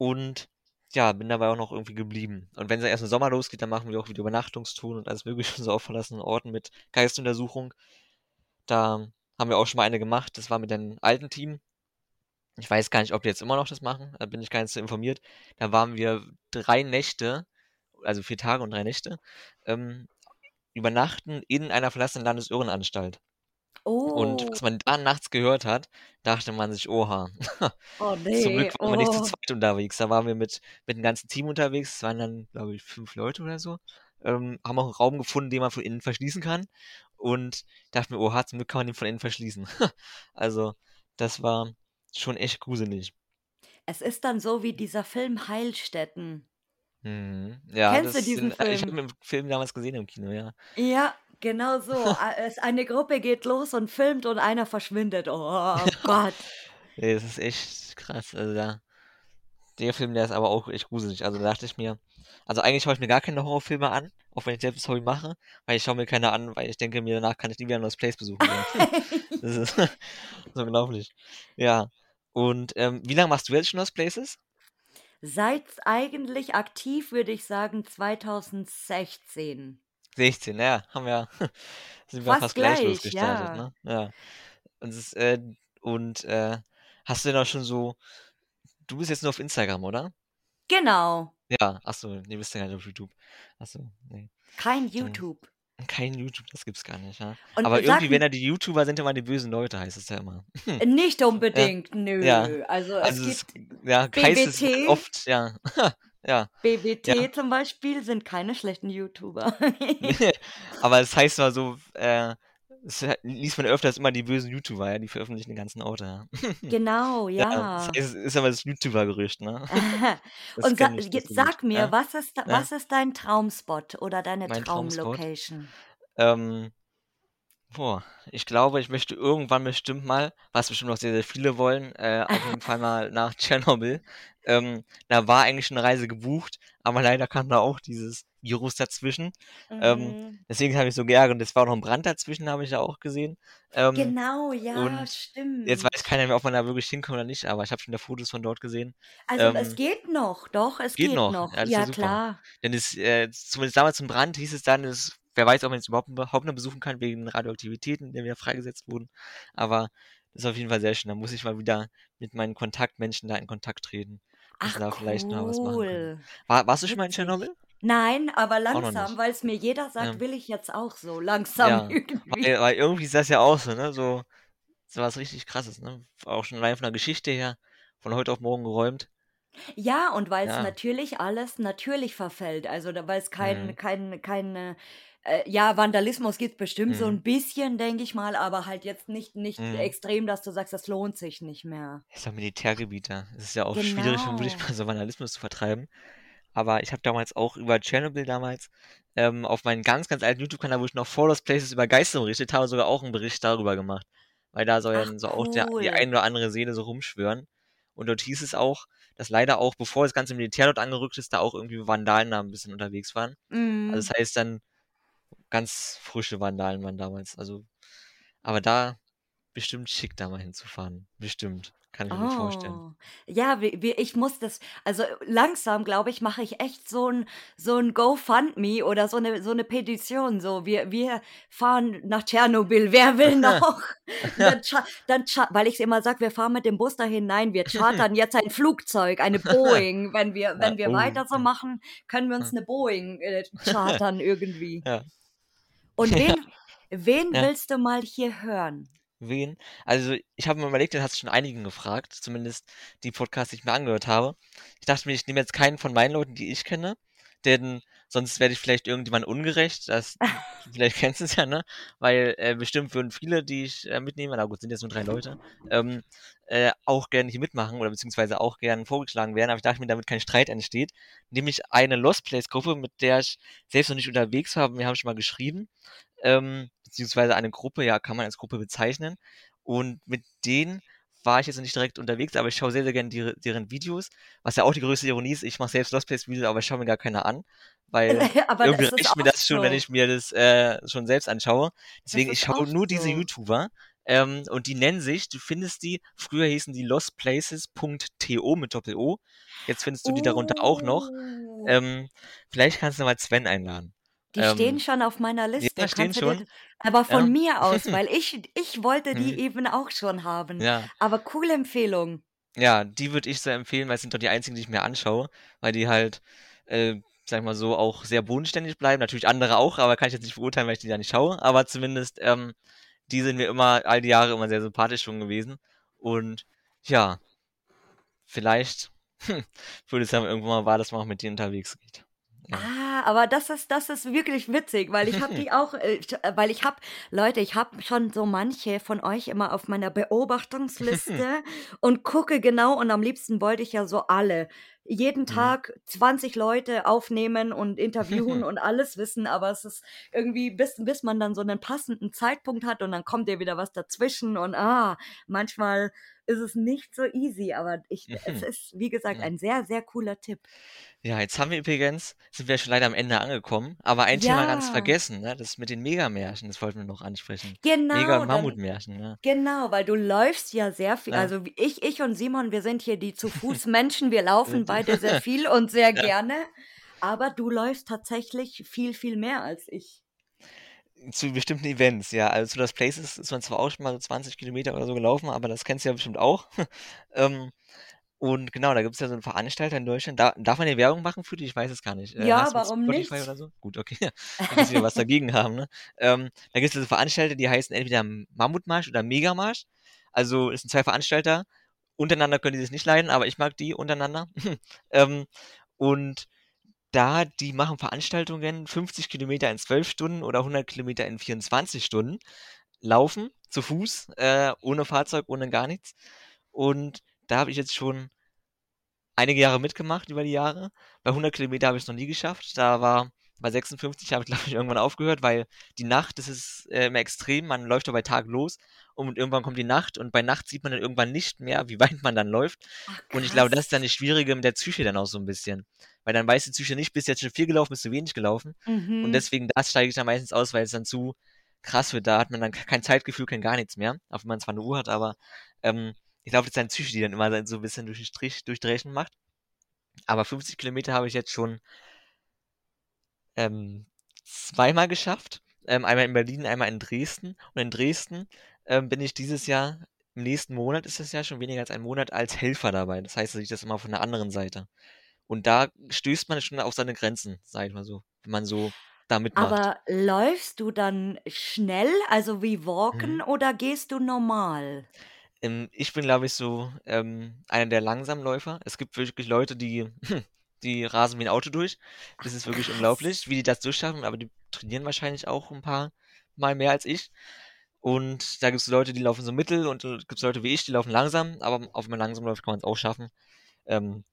und ja, bin dabei auch noch irgendwie geblieben. Und wenn's dann erst im Sommer losgeht, dann machen wir auch wieder Übernachtungstouren und alles Mögliche so auf verlassenen Orten mit Geistuntersuchung. Da haben wir auch schon mal eine gemacht, das war mit dem alten Team. Ich weiß gar nicht, ob die jetzt immer noch das machen, da bin ich gar nicht so informiert. Da waren wir 3 Nächte, also 4 Tage und 3 Nächte, ähm, übernachten in einer verlassenen Landesirrenanstalt. Und was Oh. man da nachts gehört hat, dachte man sich: „Oha.“ Oh Zum Glück waren wir nicht zu oh. zweit unterwegs. Da waren wir mit mit 'nem ganzen Team unterwegs. Es waren dann, glaube ich, 5 Leute oder so. Ähm, haben auch 'n Raum gefunden, den man von innen verschließen kann und dachte mir: „Oha, zum Glück kann man den von innen verschließen.“ Also, das war schon echt gruselig. Es ist dann so wie dieser Film Heilstätten. Mhm. Ja, Kennst du das diesen den äh, ich habe Film? den Film damals gesehen im Kino, ja. Ja, genau so. Es eine Gruppe geht los und filmt und einer verschwindet. Oh Gott. Ne, das ist echt krass. Also, da der Film, der ist aber auch echt gruselig. Also, da dachte ich mir also, eigentlich schaue ich mir gar keine Horrorfilme an, auch wenn ich selbst das Hobby mache, weil ich schaue mir keine an, weil ich denke mir, danach kann ich nie wieder 'n Lost Place besuchen. Das ist so unglaublich. Ja. Und, ähm, wie lang machst du jetzt schon Lost Places? Seit eigentlich aktiv würde ich sagen 2016. 16, ja, haben wir sind wir Fast fast gleich gleich, losgestartet, ja. ne? Ja. Und ist, äh und, äh, hast du denn auch schon so du bist jetzt nur auf Instagram, oder? Genau. Ja, ach so, ne, bist ja gar nicht auf YouTube. Ach so, ne. Kein Dann YouTube. kein YouTube, das gibt's gar nicht, ja. Und Aber irgendwie, wenn da die YouTuber sind immer die bösen Leute, heißt es ja immer. Nicht Ja, unbedingt, ja. nö. Also, es Also, es gibt ja, heißt es BBT oft, ja. Ja, ja. BBT zum Beispiel sind keine schlechten YouTuber. Aber es heißt immer so, äh es ha liest man öfters immer die bösen YouTuber, ja, die veröffentlichen den ganzen ja. Genau, Ja, das ja. heißt, es ist aber das YouTuber-Gerücht, ne? Das Und sa ich, das jetzt sag mir, Ja, was ist da ja. was ist dein Traumspot oder deine Mein Traumspot? Traumlocation? Ähm, boah, ich glaube, ich möchte irgendwann bestimmt mal, was bestimmt auch sehr, sehr viele wollen, äh, auf jeden Fall mal nach Tschernobyl. Ähm, da war eigentlich schon 'ne Reise gebucht, aber leider kam da auch dieses Virus dazwischen. Ähm, Mhm. deswegen habe ich so geärgert und es war auch noch 'n Brand dazwischen, habe ich ja auch gesehen. Ähm, Genau, ja, und jetzt weiß stimmt. keiner mehr, ob man da wirklich hinkommt oder nicht, aber ich habe schon wieder Fotos von dort gesehen. Also, es Ähm geht noch. Doch, es Geht geht noch? noch. Ja, ja klar. Denn es äh, zumindest damals zum Brand hieß es dann, es wer weiß, ob man jetzt überhaupt überhaupt noch besuchen kann wegen Radioaktivitäten, die wieder freigesetzt wurden. Aber ist auf jeden Fall sehr schön. Da muss ich mal wieder mit meinen Kontaktmenschen da in Kontakt treten, Ach, da vielleicht noch was machen können. cool. War, warst du schon mal in. Tschernobyl? Nein, aber langsam, weil es mir jeder sagt, Ja. will ich jetzt auch so langsam Ja, irgendwie. weil, weil irgendwie ist das ja auch so, ne? So, so was richtig krasses, ne? Auch schon allein von der Geschichte her, von heute auf morgen geräumt. Ja, und weil es Ja. natürlich alles natürlich verfällt. Also, da weil es kein Mhm. kein keine äh, ja, Vandalismus gibt's bestimmt so Mhm. ein bisschen, denke ich mal, aber halt jetzt nicht nicht Mhm. extrem, dass du sagst, das lohnt sich nicht mehr. Ist ja Militärgebiet da. Es ist ja auch schwierig, Genau. mal so Vandalismus zu vertreiben. Aber ich habe damals auch über Tschernobyl damals ähm, auf meinen ganz, ganz alten YouTube-Kanal, wo ich noch vor Lost Places über Geister berichtet habe, sogar auch einen Bericht darüber gemacht. Weil da soll ja Ach, dann so auch der, die cool. ein oder andere Seele so rumschwören. Und dort hieß es auch, dass leider auch, bevor das ganze Militär dort angerückt ist, da auch irgendwie Vandalen da ein bisschen unterwegs waren. Also Mhm. das heißt dann, ganz frische Vandalen waren damals. Also, aber da bestimmt schick, da mal hinzufahren. Bestimmt. Kann ich mir gut vorstellen. Oh. Ja, wie, wie, ich muss das, also langsam, glaube ich, mache ich echt so ein, so ein GoFundMe oder so eine, so eine Petition. So, wir, wir fahren nach Tschernobyl, wer will noch? dann, dann weil ich immer sage, wir fahren mit dem Bus dahin. Nein, wir chartern jetzt ein Flugzeug, eine Boeing. Wenn wir, wenn wir oh, weiter so machen, können wir uns eine Boeing äh, chartern irgendwie. Ja. Und wen, wen Ja. willst du mal hier hören? Wen? Also, ich habe mir überlegt, den hast du schon einigen gefragt, zumindest die Podcasts, die ich mir angehört habe. Ich dachte mir, ich nehme jetzt keinen von meinen Leuten, die ich kenne, denn sonst werde ich vielleicht irgendjemand ungerecht. Das, vielleicht kennst du es ja, ne? Weil äh, bestimmt würden viele, die ich äh, mitnehme, na gut, sind jetzt nur drei Leute, ähm, äh, auch gerne hier mitmachen oder beziehungsweise auch gerne vorgeschlagen werden. Aber ich dachte mir, damit kein Streit entsteht, nämlich eine Lost Place Gruppe, mit der ich selbst noch nicht unterwegs war. Wir haben schon mal geschrieben ähm, beziehungsweise eine Gruppe, ja, kann man als Gruppe bezeichnen. Und mit denen war ich jetzt noch nicht direkt unterwegs, aber ich schaue sehr, sehr gerne die, deren Videos, was ja auch die größte Ironie ist. Ich mache selbst Lost Place Videos, aber ich schaue mir gar keine an, weil Aber irgendwie reicht mir das schon, wenn so. ich mir das äh, schon selbst anschaue. Deswegen, ich schaue nur diese so. YouTuber. Ähm, und die nennen sich, du findest die, früher hießen die lostplaces.to mit Doppel-O. Jetzt findest du die darunter auch noch. Oh. Ähm, vielleicht kannst du mal Sven einladen. Die stehen Ähm, schon auf meiner ja, Liste. stehen du dir, schon. aber von Ja. mir aus, weil ich, ich wollte die Mhm. eben auch schon haben. Ja. Aber coole Empfehlung. Ja, die würde ich so empfehlen, weil es sind doch die einzigen, die ich mir anschaue, weil die halt, äh, sag ich mal so, auch sehr bodenständig bleiben. Natürlich andere auch, aber kann ich jetzt nicht beurteilen, weil ich die da nicht schaue. Aber zumindest, ähm, die sind mir immer, all die Jahre immer sehr sympathisch schon gewesen. Und ja, vielleicht würde es dann irgendwann mal wahr, dass man auch mit denen unterwegs geht. Ja. Ah, aber das ist, das ist wirklich witzig, weil ich habe die auch, äh, äh, weil ich habe, Leute, ich habe schon so manche von euch immer auf meiner Beobachtungsliste und gucke genau und am liebsten wollte ich ja so alle. Jeden Mhm. Tag 20 Leute aufnehmen und interviewen und alles wissen, aber es ist irgendwie, bis, bis man dann so einen passenden Zeitpunkt hat und dann kommt dir wieder was dazwischen und ah, manchmal ist es nicht so easy, aber ich, es Mhm. ist, wie gesagt, ein sehr, sehr cooler Tipp. Ja, jetzt haben wir übrigens, sind wir schon leider am Ende angekommen, aber ein Thema ganz Ja. vergessen, ne? Das mit den Megamärchen, das wollten wir noch ansprechen. Mega- Genau, und dann, Mammutmärchen, ne? genau, weil du läufst ja sehr viel. Ja. Also ich, ich und Simon, wir sind hier die zu Fuß Menschen, wir laufen beide sehr viel und sehr Ja. gerne. Aber du läufst tatsächlich viel, viel mehr als ich. Zu bestimmten Events, ja. Also zu das Places ist man zwar auch schon mal so 20 Kilometer oder so gelaufen, aber das kennst du ja bestimmt auch. ähm, und genau, da gibt es ja so einen Veranstalter in Deutschland. Da, darf man ja Werbung machen für die? Ich weiß es gar nicht. Äh, Ja, warum Spotify nicht? oder so? Gut, okay. Ein bisschen was dagegen haben, ne? Ähm, da gibt es so Veranstalter, die heißen entweder Mammutmarsch oder Megamarsch. Also es sind zwei Veranstalter. Untereinander können die sich nicht leiden, aber ich mag die untereinander. ähm, und da, die machen Veranstaltungen 50 Kilometer in 12 Stunden oder 100 Kilometer in 24 Stunden. Laufen, zu Fuß, äh, ohne Fahrzeug, ohne gar nichts. Und da habe ich jetzt schon einige Jahre mitgemacht über die Jahre. Bei 100 Kilometer habe ich es noch nie geschafft. Da war bei 56 habe ich glaube ich irgendwann aufgehört, weil die Nacht, das ist äh, immer extrem. Man läuft ja bei Tag los und irgendwann kommt die Nacht und bei Nacht sieht man dann irgendwann nicht mehr, wie weit man dann läuft. Ach, Und ich glaube, das ist dann das Schwierige mit der Psyche dann auch so ein bisschen. Weil dann weiß die Psyche nicht, bist jetzt schon viel gelaufen, bist du wenig gelaufen. Und Mhm. deswegen, da steige ich dann meistens aus, weil es dann zu krass wird. Da hat man dann kein Zeitgefühl, kein gar nichts mehr. Auch wenn man zwar eine Uhr hat, aber ähm, ich glaube, das ist dann Psyche, die dann immer so ein bisschen durch den Strich durchdrechen macht. Aber 50 Kilometer habe ich jetzt schon ähm, zweimal geschafft. Ähm, einmal in Berlin, einmal in Dresden. Und in Dresden ähm, bin ich dieses Jahr im nächsten Monat ist es ja schon weniger als ein Monat als Helfer dabei. Das heißt, ich sehe das immer von der anderen Seite. Und da stößt man schon auf seine Grenzen, sag ich mal so, wenn man so da mitmacht. Aber läufst du dann schnell, also wie walken, Mhm. oder gehst du normal? Ähm, ich bin, glaube ich, so ähm, einer der Langsamläufer. Es gibt wirklich Leute, die, die rasen wie ein Auto durch. Das ist wirklich Krass. unglaublich, wie die das durchschaffen, aber die trainieren wahrscheinlich auch ein paar Mal mehr als ich. Und da gibt es Leute, die laufen so mittel und dann gibt es Leute wie ich, die laufen langsam, aber auf einem Langsamlauf kann man es auch schaffen. Ähm,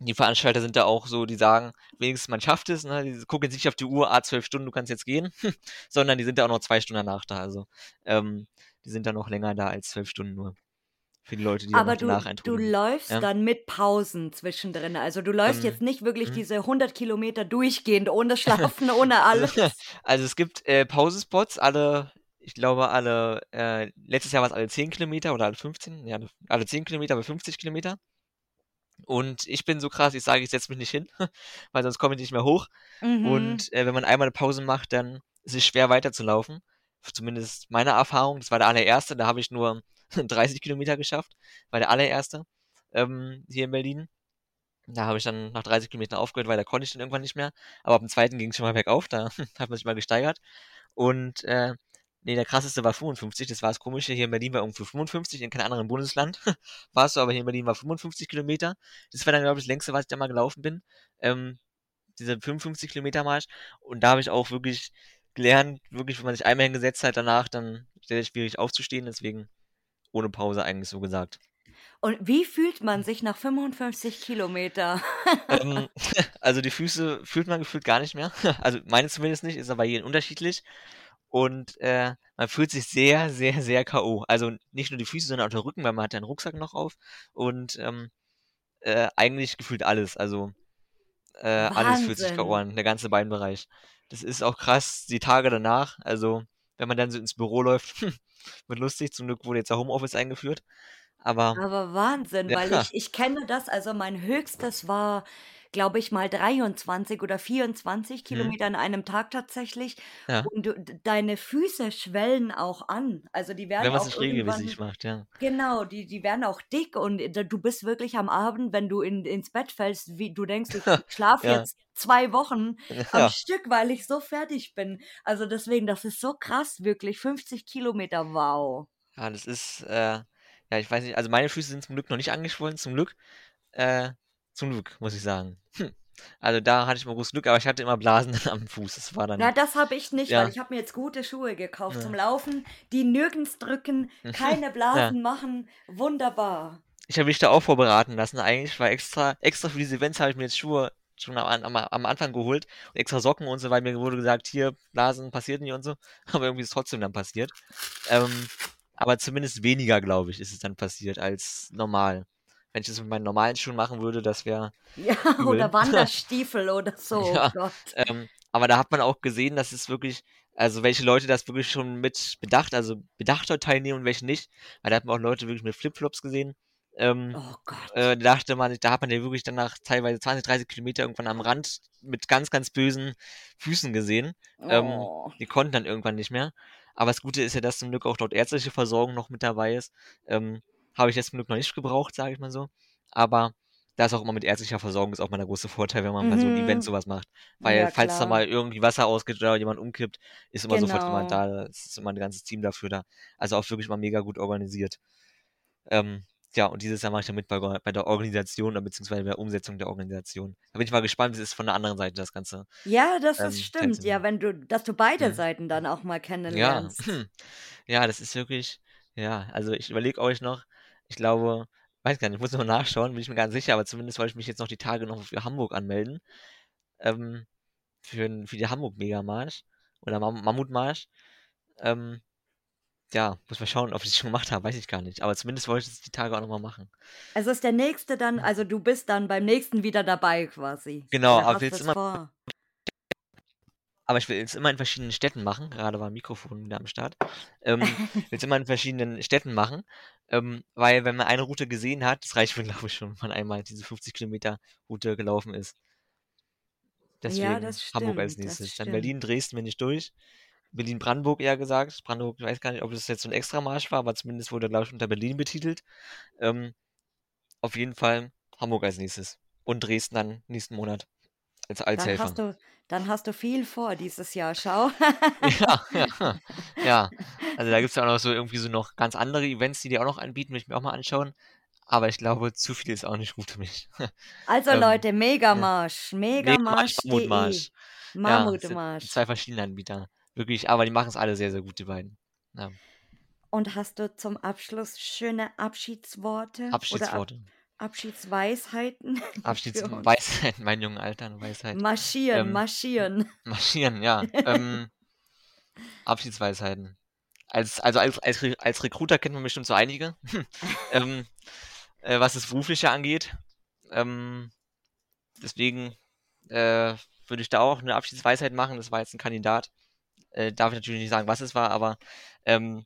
die Veranstalter sind da auch so, die sagen, wenigstens man schafft es, ne? Die gucken jetzt nicht auf die Uhr, ah, zwölf Stunden, du kannst jetzt gehen, sondern die sind da auch noch zwei Stunden danach da. Also ähm, die sind da noch länger da als zwölf Stunden nur. Für die Leute, die Aber du, du läufst Ja. dann mit Pausen zwischendrin. Also du läufst Ähm, jetzt nicht wirklich mhm. diese 100 Kilometer durchgehend, ohne Schlafen, ohne alles. Also es gibt äh, Pausespots, alle, ich glaube alle, äh, letztes Jahr war es alle 10 Kilometer oder alle 15, ja, alle 10 Kilometer, aber 50 Kilometer. Und ich bin so krass, ich sage, ich setze mich nicht hin, weil sonst komme ich nicht mehr hoch. Mhm. Und äh, wenn man einmal eine Pause macht, dann ist es schwer weiterzulaufen. Zumindest meine Erfahrung, das war der allererste, da habe ich nur 30 Kilometer geschafft, war der allererste ähm, hier in Berlin. Da habe ich dann nach 30 Kilometern aufgehört, weil da konnte ich dann irgendwann nicht mehr. Aber ab dem zweiten ging es schon mal bergauf, da hat man sich mal gesteigert. Und äh, nee, der krasseste war 55, das war das Komische. Hier in Berlin war irgendwo 55, in keinem anderen Bundesland war es so, aber hier in Berlin war 55 Kilometer. Das war dann, glaube ich, das längste, was ich da mal gelaufen bin. Ähm, diese 55 Kilometer Marsch. Und da habe ich auch wirklich gelernt, wirklich, wenn man sich einmal hingesetzt hat danach, dann sehr schwierig aufzustehen, deswegen ohne Pause eigentlich so gesagt. Und wie fühlt man sich nach 55 Kilometer? ähm, also die Füße fühlt man gefühlt gar nicht mehr. Also meine zumindest nicht, ist aber jeden unterschiedlich. Und äh, man fühlt sich sehr, sehr, sehr K.O. Also nicht nur die Füße, sondern auch der Rücken, weil man hat ja einen Rucksack noch auf. Und ähm, äh, eigentlich gefühlt alles. Also äh, alles fühlt sich K.O. An, der ganze Beinbereich. Das ist auch krass, die Tage danach. Also wenn man dann so ins Büro läuft, wird lustig. Zum Glück wurde jetzt der Homeoffice eingeführt. Aber Aber Wahnsinn, weil ja, ich, ich kenne das, also mein höchstes war, glaube ich, mal 23 oder 24 hm, Kilometer an einem Tag tatsächlich. ja. Und du, deine Füße schwellen auch an. Also die werden Wenn auch regelmäßig macht, ja. genau, die, die werden auch dick und du bist wirklich am Abend, wenn du in, ins Bett fällst, wie du denkst, ich schlafe Ja, jetzt zwei Wochen am ja. Stück, weil ich so fertig bin. Also deswegen, das ist so krass, wirklich. 50 Kilometer, wow. Ja, das ist, äh, ja, ich weiß nicht, also meine Füße sind zum Glück noch nicht angeschwollen, zum Glück. Äh, zum Glück, muss ich sagen. Hm. Also da hatte ich mal großes Glück, aber ich hatte immer Blasen am Fuß. Das war Na, dann, das habe ich nicht, weil ja, ich habe mir jetzt gute Schuhe gekauft zum ja, Laufen, die nirgends drücken, keine ja. Blasen machen. Wunderbar. Ich habe mich da auch vorberaten lassen eigentlich, weil extra, extra für diese Events habe ich mir jetzt Schuhe schon am, am, am Anfang geholt und extra Socken und so, weil mir wurde gesagt, hier, Blasen passiert nicht und so. Aber irgendwie ist es trotzdem dann passiert. Ähm, aber zumindest weniger, glaube ich, ist es dann passiert als normal. Wenn ich das mit meinen normalen Schuhen machen würde, das wäre Ja, übel. oder Wanderstiefel oder so, oh Ja, Gott. ähm, aber da hat man auch gesehen, dass es wirklich, also welche Leute das wirklich schon mit Bedacht, also bedachter teilnehmen und welche nicht. Weil da hat man auch Leute wirklich mit Flipflops gesehen. Ähm, Oh Gott. äh, da dachte man, da hat man ja wirklich danach teilweise 20, 30 Kilometer irgendwann am Rand mit ganz, ganz bösen Füßen gesehen. Ähm, Oh. die konnten dann irgendwann nicht mehr. Aber das Gute ist ja, dass zum Glück auch dort ärztliche Versorgung noch mit dabei ist. Ähm, habe ich jetzt zum Glück noch nicht gebraucht, sage ich mal so. Aber da ist auch immer mit ärztlicher Versorgung ist auch mal der große Vorteil, wenn man bei so einem Event Mhm. sowas macht. Weil Ja, falls da mal irgendwie Wasser ausgeht oder jemand umkippt, ist immer sofort jemand Genau. da. Es ist immer ein ganzes Team dafür da. Also auch wirklich mal mega gut organisiert. Ähm, ja, und dieses Jahr mache ich da mit bei, bei der Organisation oder beziehungsweise bei der Umsetzung der Organisation. Da bin ich mal gespannt, wie es ist von der anderen Seite, das Ganze Ja, das ist ähm, stimmt. Ja, wenn du, dass du beide Hm. Seiten dann auch mal Ja, kennenlernst. ja, das ist wirklich, ja, also ich überlege euch noch, ich glaube, weiß gar nicht, ich muss noch nachschauen, bin ich mir gar nicht sicher, aber zumindest wollte ich mich jetzt noch die Tage noch für Hamburg anmelden, ähm, für, für die Hamburg-Megamarsch oder Mam Mammutmarsch. Ähm, ja, muss mal schauen, ob ich das schon gemacht habe, weiß ich gar nicht. Aber zumindest wollte ich es die Tage auch nochmal machen. Also ist der nächste dann, also du bist dann beim nächsten wieder dabei quasi. Genau, aber hast will's es immer, vor? aber ich will es immer in verschiedenen Städten machen. Gerade war ein Mikrofon wieder am Start. Ähm, will es immer in verschiedenen Städten machen. Ähm, weil, wenn man eine Route gesehen hat, das reicht mir, glaube ich, schon, wenn man einmal diese 50 Kilometer Route gelaufen ist. Ja, Deswegen das Hamburg als stimmt, nächstes. Dann stimmt. Berlin, Dresden bin ich durch. Berlin-Brandenburg eher gesagt. Brandenburg, ich weiß gar nicht, ob das jetzt so ein Extramarsch war, aber zumindest wurde glaube ich, unter Berlin betitelt. Ähm, auf jeden Fall Hamburg als nächstes. Und Dresden dann nächsten Monat als Dann Alshelfer. hast du, dann hast du viel vor dieses Jahr, schau. Ja, ja, ja. Also da gibt es ja auch noch so irgendwie so noch ganz andere Events, die die auch noch anbieten, will ich mir auch mal anschauen. Aber ich glaube, zu viel ist auch nicht gut für mich. Also Ähm, Leute, ja. Megamarsch, Megamarsch, megamarsch.de, Mammutmarsch. Ja, Mammutmarsch. zwei verschiedene Anbieter. Wirklich, aber die machen es alle sehr, sehr gut, die beiden. Ja. Und hast du zum Abschluss schöne Abschiedsworte oder Ab Abschiedsweisheiten für uns? Abschiedsweisheit, mein jungen Alter, eine Weisheit. Marschieren, Ähm, marschieren. marschieren, ja. Ähm, Abschiedsweisheiten. Als, also als, als, als Recruiter kennt man bestimmt so einige. ähm, äh, was das Berufliche angeht. Ähm, deswegen äh, würde ich da auch eine Abschiedsweisheit machen. Das war jetzt ein Kandidat. Äh, darf ich natürlich nicht sagen, was es war, aber ähm,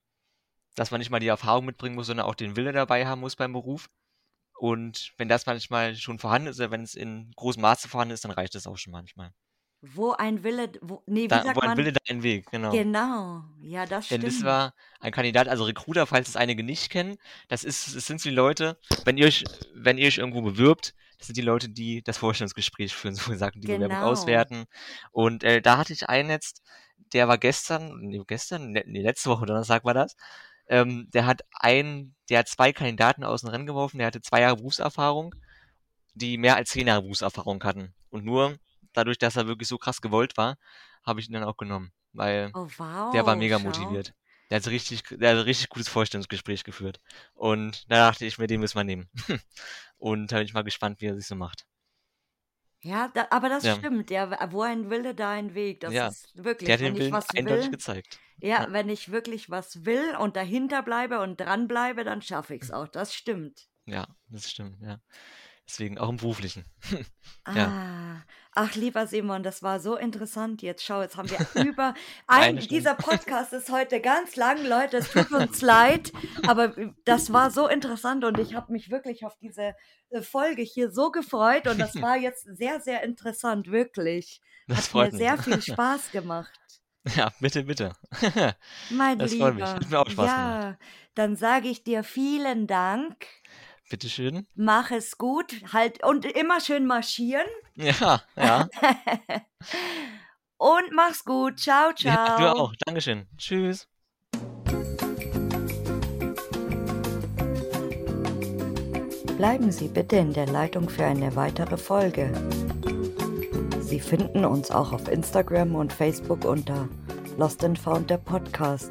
dass man nicht mal die Erfahrung mitbringen muss, sondern auch den Wille dabei haben muss beim Beruf. Und wenn das manchmal schon vorhanden ist, oder wenn es in großem Maße vorhanden ist, dann reicht es auch schon manchmal. Wo ein Wille, wo, nee, wie Da, sagt wo ein man? Wille, da ein Weg, genau. Genau, ja, das Denn das stimmt. war ein Kandidat, also Recruiter, falls es einige nicht kennen, das ist, das sind so die Leute, wenn ihr euch, wenn ihr euch irgendwo bewirbt, das sind die Leute, die das Vorstellungsgespräch führen, so gesagt, die Bewerbung Genau. auswerten. Und äh, da hatte ich einen jetzt, der war gestern, nee, gestern, ne- nee, letzte Woche Donnerstag war das, ähm, der hat einen, der hat zwei Kandidaten aus dem Rennen geworfen, der hatte zwei Jahre Berufserfahrung, die mehr als zehn Jahre Berufserfahrung hatten. Und nur dadurch, dass er wirklich so krass gewollt war, habe ich ihn dann auch genommen, weil Oh, der war wow, mega schau. motiviert. Der hat richtig, der hat ein richtig gutes Vorstellungsgespräch geführt. Und da dachte ich mir, den müssen wir nehmen. Und da bin ich mal gespannt, wie er sich so macht. Ja, da, aber das Ja. stimmt, ja, wo ein Wille, da ein Weg. Das Ja, ist wirklich, Der hat wenn den ich Willen was eindeutig will, gezeigt. ja, Ja. wenn ich wirklich was will und dahinter bleibe und dranbleibe, dann schaffe ich es auch. Das stimmt. Ja, das stimmt, ja. Deswegen auch im Beruflichen. Ja. Ach lieber Simon, das war so interessant. Jetzt schau, jetzt haben wir über ein, dieser Podcast ist heute ganz lang, Leute, es tut uns leid, aber das war so interessant und ich habe mich wirklich auf diese äh, Folge hier so gefreut und das war jetzt sehr, sehr interessant, wirklich. Das Hat mir freut mich. sehr viel Spaß gemacht. Ja, bitte, bitte. Mein Das freut mich. Lieber. Hat mir auch Spaß ja, gemacht. dann sage ich dir vielen Dank. Bitteschön. Mach es gut, halt und immer schön marschieren Ja, ja. und mach's gut. Ciao, ciao. Ja, du auch. Dankeschön. Tschüss. Bleiben Sie bitte in der Leitung für eine weitere Folge. Sie finden uns auch auf Instagram und Facebook unter Lost and Found der Podcast.